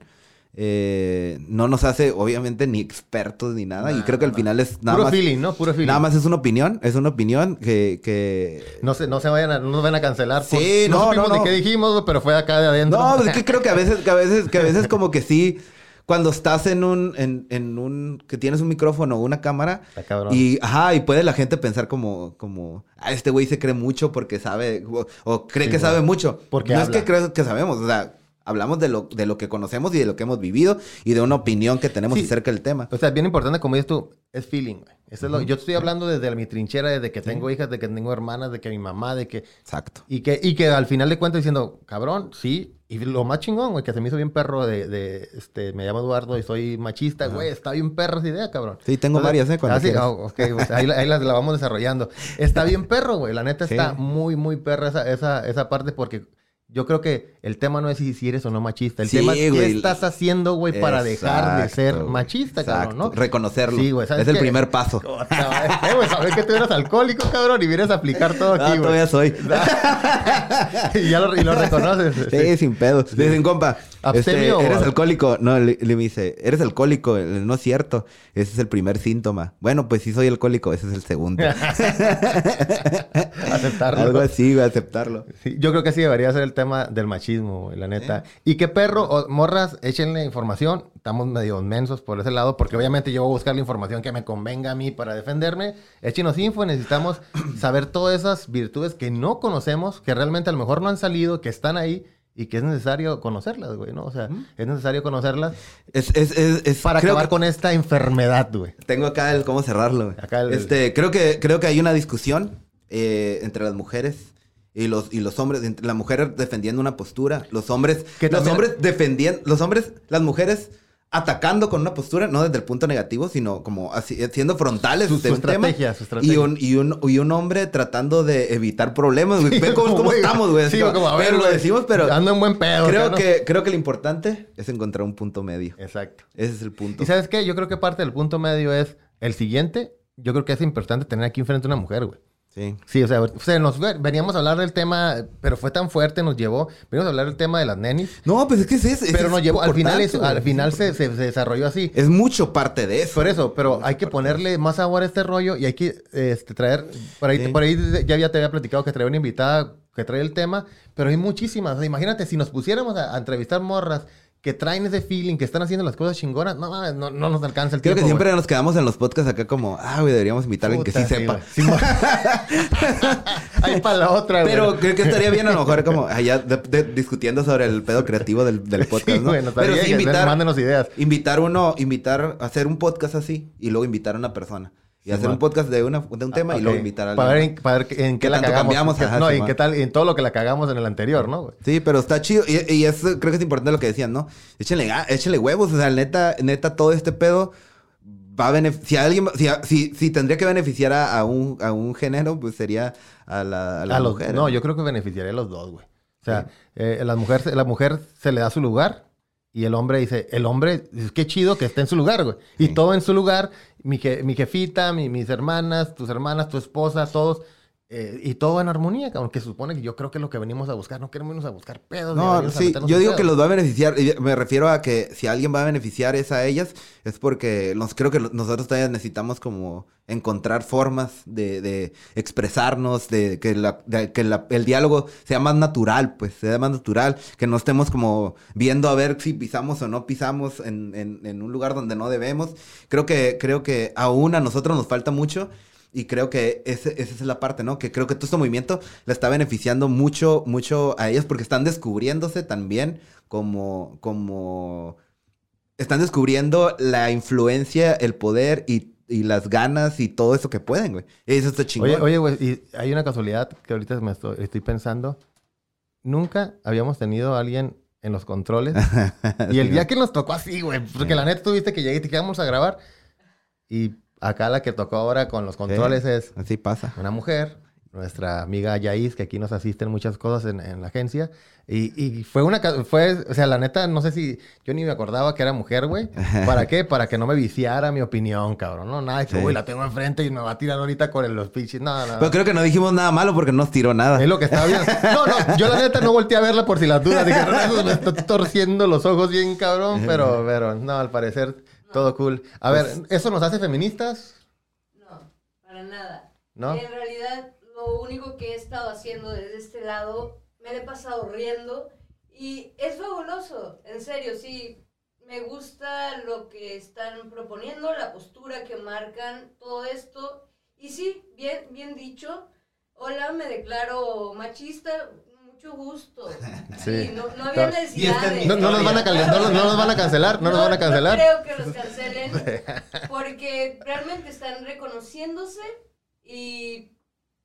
eh, no nos hace, obviamente, ni expertos ni nada. y creo que al nah. final es nada Puro más... feeling, ¿no? Puro feeling. Nada más es una opinión, es una opinión que... que... No se, no se vayan a, no nos van a cancelar. por- Sí, no, no, no. de qué dijimos, pero fue acá de adentro. No, pues es que creo que a veces, que a veces, que a veces como que sí, cuando estás en un, en, en un, que tienes un micrófono o una cámara, Está cabrón. y, ajá, y puede la gente pensar como, como, ah, este güey se cree mucho porque sabe, o, o cree Sí, que sabe mucho. Porque no habla. es que creo que sabemos, o sea, hablamos de lo, de lo que conocemos y de lo que hemos vivido y de una opinión que tenemos Sí. acerca del tema. O sea, bien importante, como dices tú, es feeling, güey. Eso es lo, yo estoy hablando desde mi trinchera, desde que tengo hijas, de que tengo hermanas, de que mi mamá, de que... Exacto. Y que, y que al final de cuentas diciendo, cabrón, sí. Y lo más chingón, güey, que se me hizo bien perro de, de este, me llamo Eduardo y soy machista, güey, está bien perro esa idea, cabrón. Sí, tengo varias, ¿eh? Cuando ah, sí, pues ahí, la- ahí las la vamos desarrollando. Está bien perro, güey. La neta Sí. está muy, muy perra esa, esa, esa parte porque yo creo que el tema no es si, eres o no machista. El Sí, tema es qué estás haciendo, güey, para dejar de ser Exacto, machista, cabrón, ¿no? exacto. Reconocerlo. Sí, güey, ¿sabes Es el primer paso. Eh, güey, sabes que tú eres alcohólico, cabrón, y vienes a aplicar todo Ah, aquí, güey. todavía soy. y ya lo, y lo reconoces. Sí, sin pedo. Le dicen, compa, ¿Abstemio este, eres alcohólico. No, le, le dice, eres alcohólico. No es cierto. Ese es el primer síntoma. Bueno, pues sí soy alcohólico. Ese es el segundo. Aceptarlo. Algo así, güey, aceptarlo. Sí, yo creo que sí debería ser el tema del machismo, güey, la neta. Y qué perro, o- morras, échenle información. Estamos medio mensos por ese lado, porque obviamente yo voy a buscar la información que me convenga a mí para defenderme. Échenos info, necesitamos saber todas esas virtudes que no conocemos, que realmente a lo mejor no han salido, que están ahí y que es necesario conocerlas, güey, ¿no? O sea, es necesario conocerlas Es, es, es, es- para acabar que- con esta enfermedad, güey. Tengo acá el cómo cerrarlo. güey. Acá el- Este, creo que, creo que hay una discusión eh, entre las mujeres Y los, y los hombres, la mujer defendiendo una postura, los hombres, Que los hombres defendiendo, los hombres, las mujeres atacando con una postura, no desde el punto negativo, sino como así, siendo frontales Su- de su un tema. estrategia, su Y estrategia. un, y, un, y un hombre tratando de evitar problemas, güey. Ve cómo, cómo estamos, güey. Sí, como, a ver, pero lo decimos, pero Ando en buen pedo. creo, que, creo que lo importante es encontrar un punto medio. Exacto. Ese es el punto. ¿Y sabes qué? Yo creo que parte del punto medio es el siguiente. Yo creo que es importante tener aquí enfrente una mujer, güey. Sí. Sí, o sea, o sea, nos veníamos a hablar del tema, pero fue tan fuerte, nos llevó. Venimos a hablar del tema de las nenis, No, pues es que es eso. pero nos llevó, al final, eso al final se, se- se desarrolló así. Es mucho parte de eso. Por eso, pero hay que ponerle más sabor a este rollo y hay que este, traer, por ahí, Sí. por ahí ya, ya te había platicado que traía una invitada que trae el tema, pero hay muchísimas. O sea, imagínate, si nos pusiéramos a, a entrevistar morras que traen ese feeling, que están haciendo las cosas chingonas, no mames, no, no nos alcanza el Creo tiempo. que siempre nos quedamos en los podcasts acá como, ah, güey, deberíamos invitar a alguien que sí sepa. Sí, Ahí para la otra, güey. Pero creo que estaría bien a lo mejor como allá de- de- discutiendo sobre el pedo creativo del, del podcast, Sí, ¿no? nos Pero sí invitar, mándenos ideas. invitar uno, invitar, hacer un podcast así y luego invitar a una persona. Y hacer Simón. un podcast de, una, de un tema y Ok. luego invitar a Para ver alguien. en, para ver en qué, ¿Qué la cagamos. cambiamos? Ajá, no, y en qué tal, en todo lo que la cagamos en el anterior, ¿no, güey? Sí, pero está chido. Y, y es, creo que es importante lo que decían, ¿no? Échenle, échenle huevos. O sea, neta, neta, todo este pedo va a beneficiar. Si alguien, si, si, si tendría que beneficiar a, a un, a un género, pues sería a la, a la A los- mujer. no, yo creo que beneficiaría a los dos, güey. O sea, eh, la, mujer, la mujer se le da su lugar y el hombre dice, el hombre, qué chido que esté en su lugar, güey. Y Sí. todo en su lugar, mi, je- mi jefita, mi- mis hermanas, tus hermanas, tu esposa, todos. Eh, y todo en armonía, aunque supone que yo creo que es lo que venimos a buscar. No queremos irnos a buscar pedos. No, sí, yo digo que los va a beneficiar. y Me refiero a que si alguien va a beneficiar es a ellas, es porque nos, creo que nosotros todavía necesitamos como encontrar formas de, de expresarnos, de que, la- de que la- el diálogo sea más natural, pues sea más natural, que no estemos como viendo a ver si pisamos o no pisamos en, en- en un lugar donde no debemos. Creo que, creo que aún a nosotros nos falta mucho. Y creo que ese- esa es la parte, ¿no? Que creo que todo este movimiento le está beneficiando mucho, mucho a ellas porque están descubriéndose también como, como, están descubriendo la influencia, el poder y, y las ganas y todo eso que pueden, güey. Eso está chingón. Oye, oye, güey, y hay una casualidad que ahorita me estoy, estoy pensando. Nunca habíamos tenido a alguien en los controles. y el día que nos tocó así, güey, porque la neta tuviste que llegué y te quedamos a grabar. Y acá la que tocó ahora con los controles es Así pasa. una mujer, nuestra amiga Yaís, que aquí nos asiste en muchas cosas en, en la agencia. Y, y fue una, fue, o sea, la neta, no sé si, yo ni me acordaba que era mujer, güey. ¿Para qué? Para que no me viciara mi opinión, cabrón. No, nada, que, Sí. güey, la tengo enfrente y me va a tirar ahorita con los pinches. No, no. Pero creo que no dijimos nada malo porque no nos tiró nada. Es lo que estaba viendo. No, no, yo la neta no volteé a verla por si las dudas. Dije, "Eso me está torciendo los ojos bien cabrón, pero, pero no, al parecer todo cool. A ver, ¿eso nos hace feministas? No, para nada. ¿No? En realidad, lo único que he estado haciendo desde este lado, me lo he pasado riendo y es fabuloso, en serio, sí. Me gusta lo que están proponiendo, la postura que marcan, todo esto. Y sí, bien, bien dicho. Hola, me declaro machista, mucho gusto. Sí. No, no había necesidad es de... No, no nos van a no, nos- no nos van a cancelar, no nos van a cancelar. No creo que los cancelen porque realmente están reconociéndose y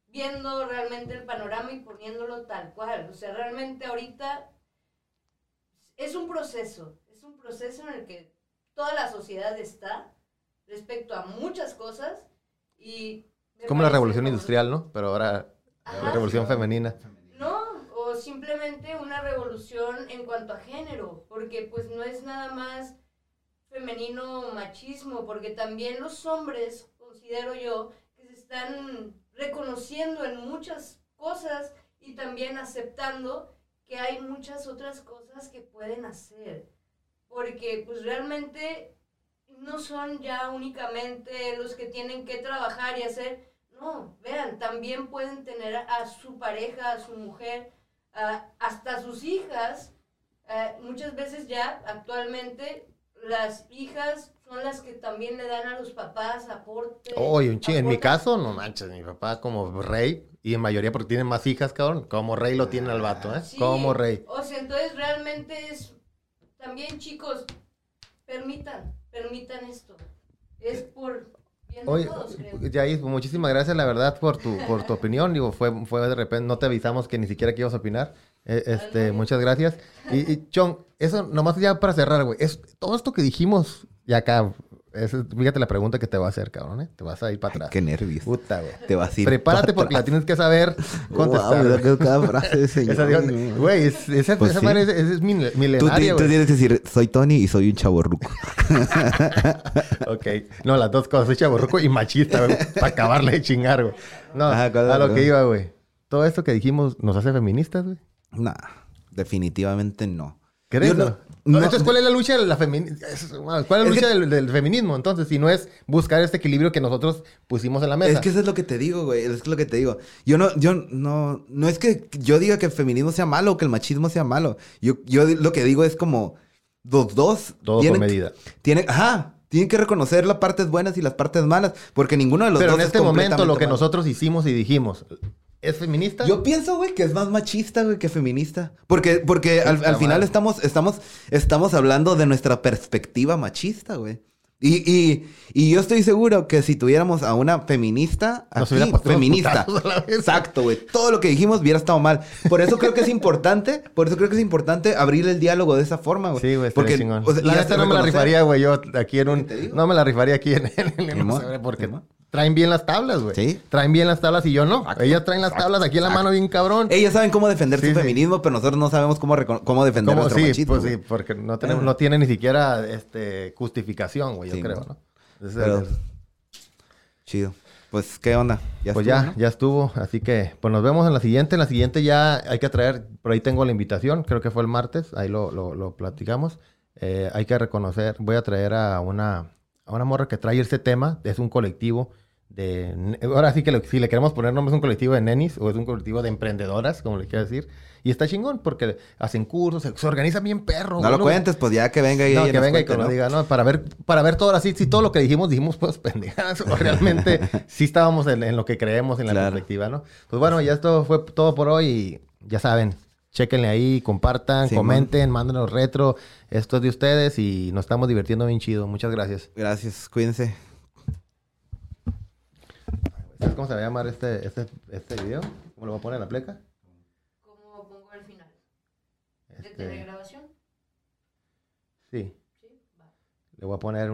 viendo realmente el panorama y poniéndolo tal cual. O sea, realmente ahorita es un proceso, es un proceso en el que toda la sociedad está respecto a muchas cosas y... Como la revolución industrial, ¿no? Pero ahora la revolución sí. femenina. Simplemente una revolución en cuanto a género, porque pues no es nada más femenino machismo, porque también los hombres, considero yo, que se están reconociendo en muchas cosas y también aceptando que hay muchas otras cosas que pueden hacer, porque pues realmente no son ya únicamente los que tienen que trabajar y hacer, no, vean, también pueden tener a su pareja, a su mujer, a- hasta sus hijas. Eh, muchas veces ya actualmente las hijas son las que también le dan a los papás aporte. Oye, un chingo. En mi caso, no manches, mi papá como rey, y en mayoría porque tiene más hijas, cabrón, como rey lo tiene al vato, ¿eh? Sí, Como rey. O sea, entonces realmente es, también chicos, permitan, permitan esto. Es por, Oye. Yair, muchísimas gracias, la verdad, por tu, por tu opinión. Digo, fue, fue de repente, no te avisamos que ni siquiera que ibas a opinar. Eh, este, muchas gracias. Y, y Chong, eso nomás ya para cerrar, güey. Es todo esto que dijimos, y acá, es- fíjate la pregunta que te va a hacer, cabrón, ¿eh? Te vas a ir para atrás. Qué nervios. Puta, güey. Te vas a ir Prepárate porque la tienes que saber contestar. Wow, güey. cada frase de señor. Esa, Güey, es- esa, Pues esa sí. madre es, es Tú, milenaria, tú tienes que decir, soy Tony y soy un chaborruco. Ok. No, las dos cosas. Soy chaborruco y machista, güey. Para acabarle de chingar, güey. No, Ajá, ¿cuál es a lo que iba, güey. Todo esto que dijimos nos hace feministas, güey. nah, definitivamente no. ¿Crees? Yo no- no? Entonces, ¿cuál es la lucha de la femi- es- ¿Cuál es la Es lucha que- del, del feminismo? Entonces, si no es buscar este equilibrio que nosotros pusimos en la mesa. Es que eso es lo que te digo, güey. Es lo que te digo. Yo no, yo no, no es que yo diga que el feminismo sea malo o que el machismo sea malo. Yo, yo lo que digo es como los dos Todo tienen, con medida. tienen, ajá, tienen que reconocer las partes buenas y las partes malas, porque ninguno de los Pero dos en es este momento, lo que malo. nosotros hicimos y dijimos, ¿es feminista? Yo pienso, güey, que es más machista, güey, que feminista. Porque, porque al, final estamos, estamos, estamos hablando de nuestra perspectiva machista, güey. Y, y, y yo estoy seguro que si tuviéramos a una feminista, Nos aquí, feminista. Exacto, güey. Todo lo que dijimos hubiera estado mal. Por eso creo que es importante, por eso creo que es importante abrir el diálogo de esa forma, güey. Sí, güey, Porque, o sea, la y neta no me la rifaría, güey, yo aquí en un... No me la rifaría aquí en, en, en- en- Simón, porque Simón. Traen bien las tablas, güey. Sí. Traen bien las tablas y yo no. Exacto, Ellas traen las tablas aquí en la mano bien cabrón. Ellas saben cómo defender Sí, su sí. feminismo, pero nosotros no sabemos cómo, cómo defender ¿Cómo? nuestro Sí, machismo. pues sí, porque no, tenemos, no tiene ni siquiera este, justificación, güey, yo Sí, creo. ¿no? Pero- el- Chido. Pues, ¿qué onda? pues estuvo, ya, ¿no? ya estuvo. Así que, pues nos vemos en la siguiente. En la siguiente ya hay que traer, por ahí tengo la invitación, creo que fue el martes, ahí lo, lo, lo platicamos. Eh, hay que reconocer, voy a traer a una, a una morra que trae ese tema, es un colectivo de... Ahora sí que lo- si le queremos poner nombre es un colectivo de nenis o es un colectivo de emprendedoras, como le quiero decir. Y está chingón porque hacen cursos, se, se organizan bien perro. No güey, lo cuentes, pues ya que venga y no, que venga y que ¿no? diga, ¿no? Para ver, para ver todo así, si todo lo que dijimos, dijimos pues pendejadas, o realmente sí estábamos en, en lo que creemos, en la Claro. perspectiva, ¿no? Pues bueno, ya esto fue todo por hoy y ya saben, chéquenle ahí, compartan, Simón. comenten, mándenos retro, esto es de ustedes y nos estamos divirtiendo bien chido. Muchas gracias. Gracias, cuídense. ¿Sabes cómo se va a llamar este, este, este video? ¿Cómo lo voy a poner en la pleca? ¿Cómo pongo al final? ¿De Este, telegrabación? sí, Sí, va. le voy a poner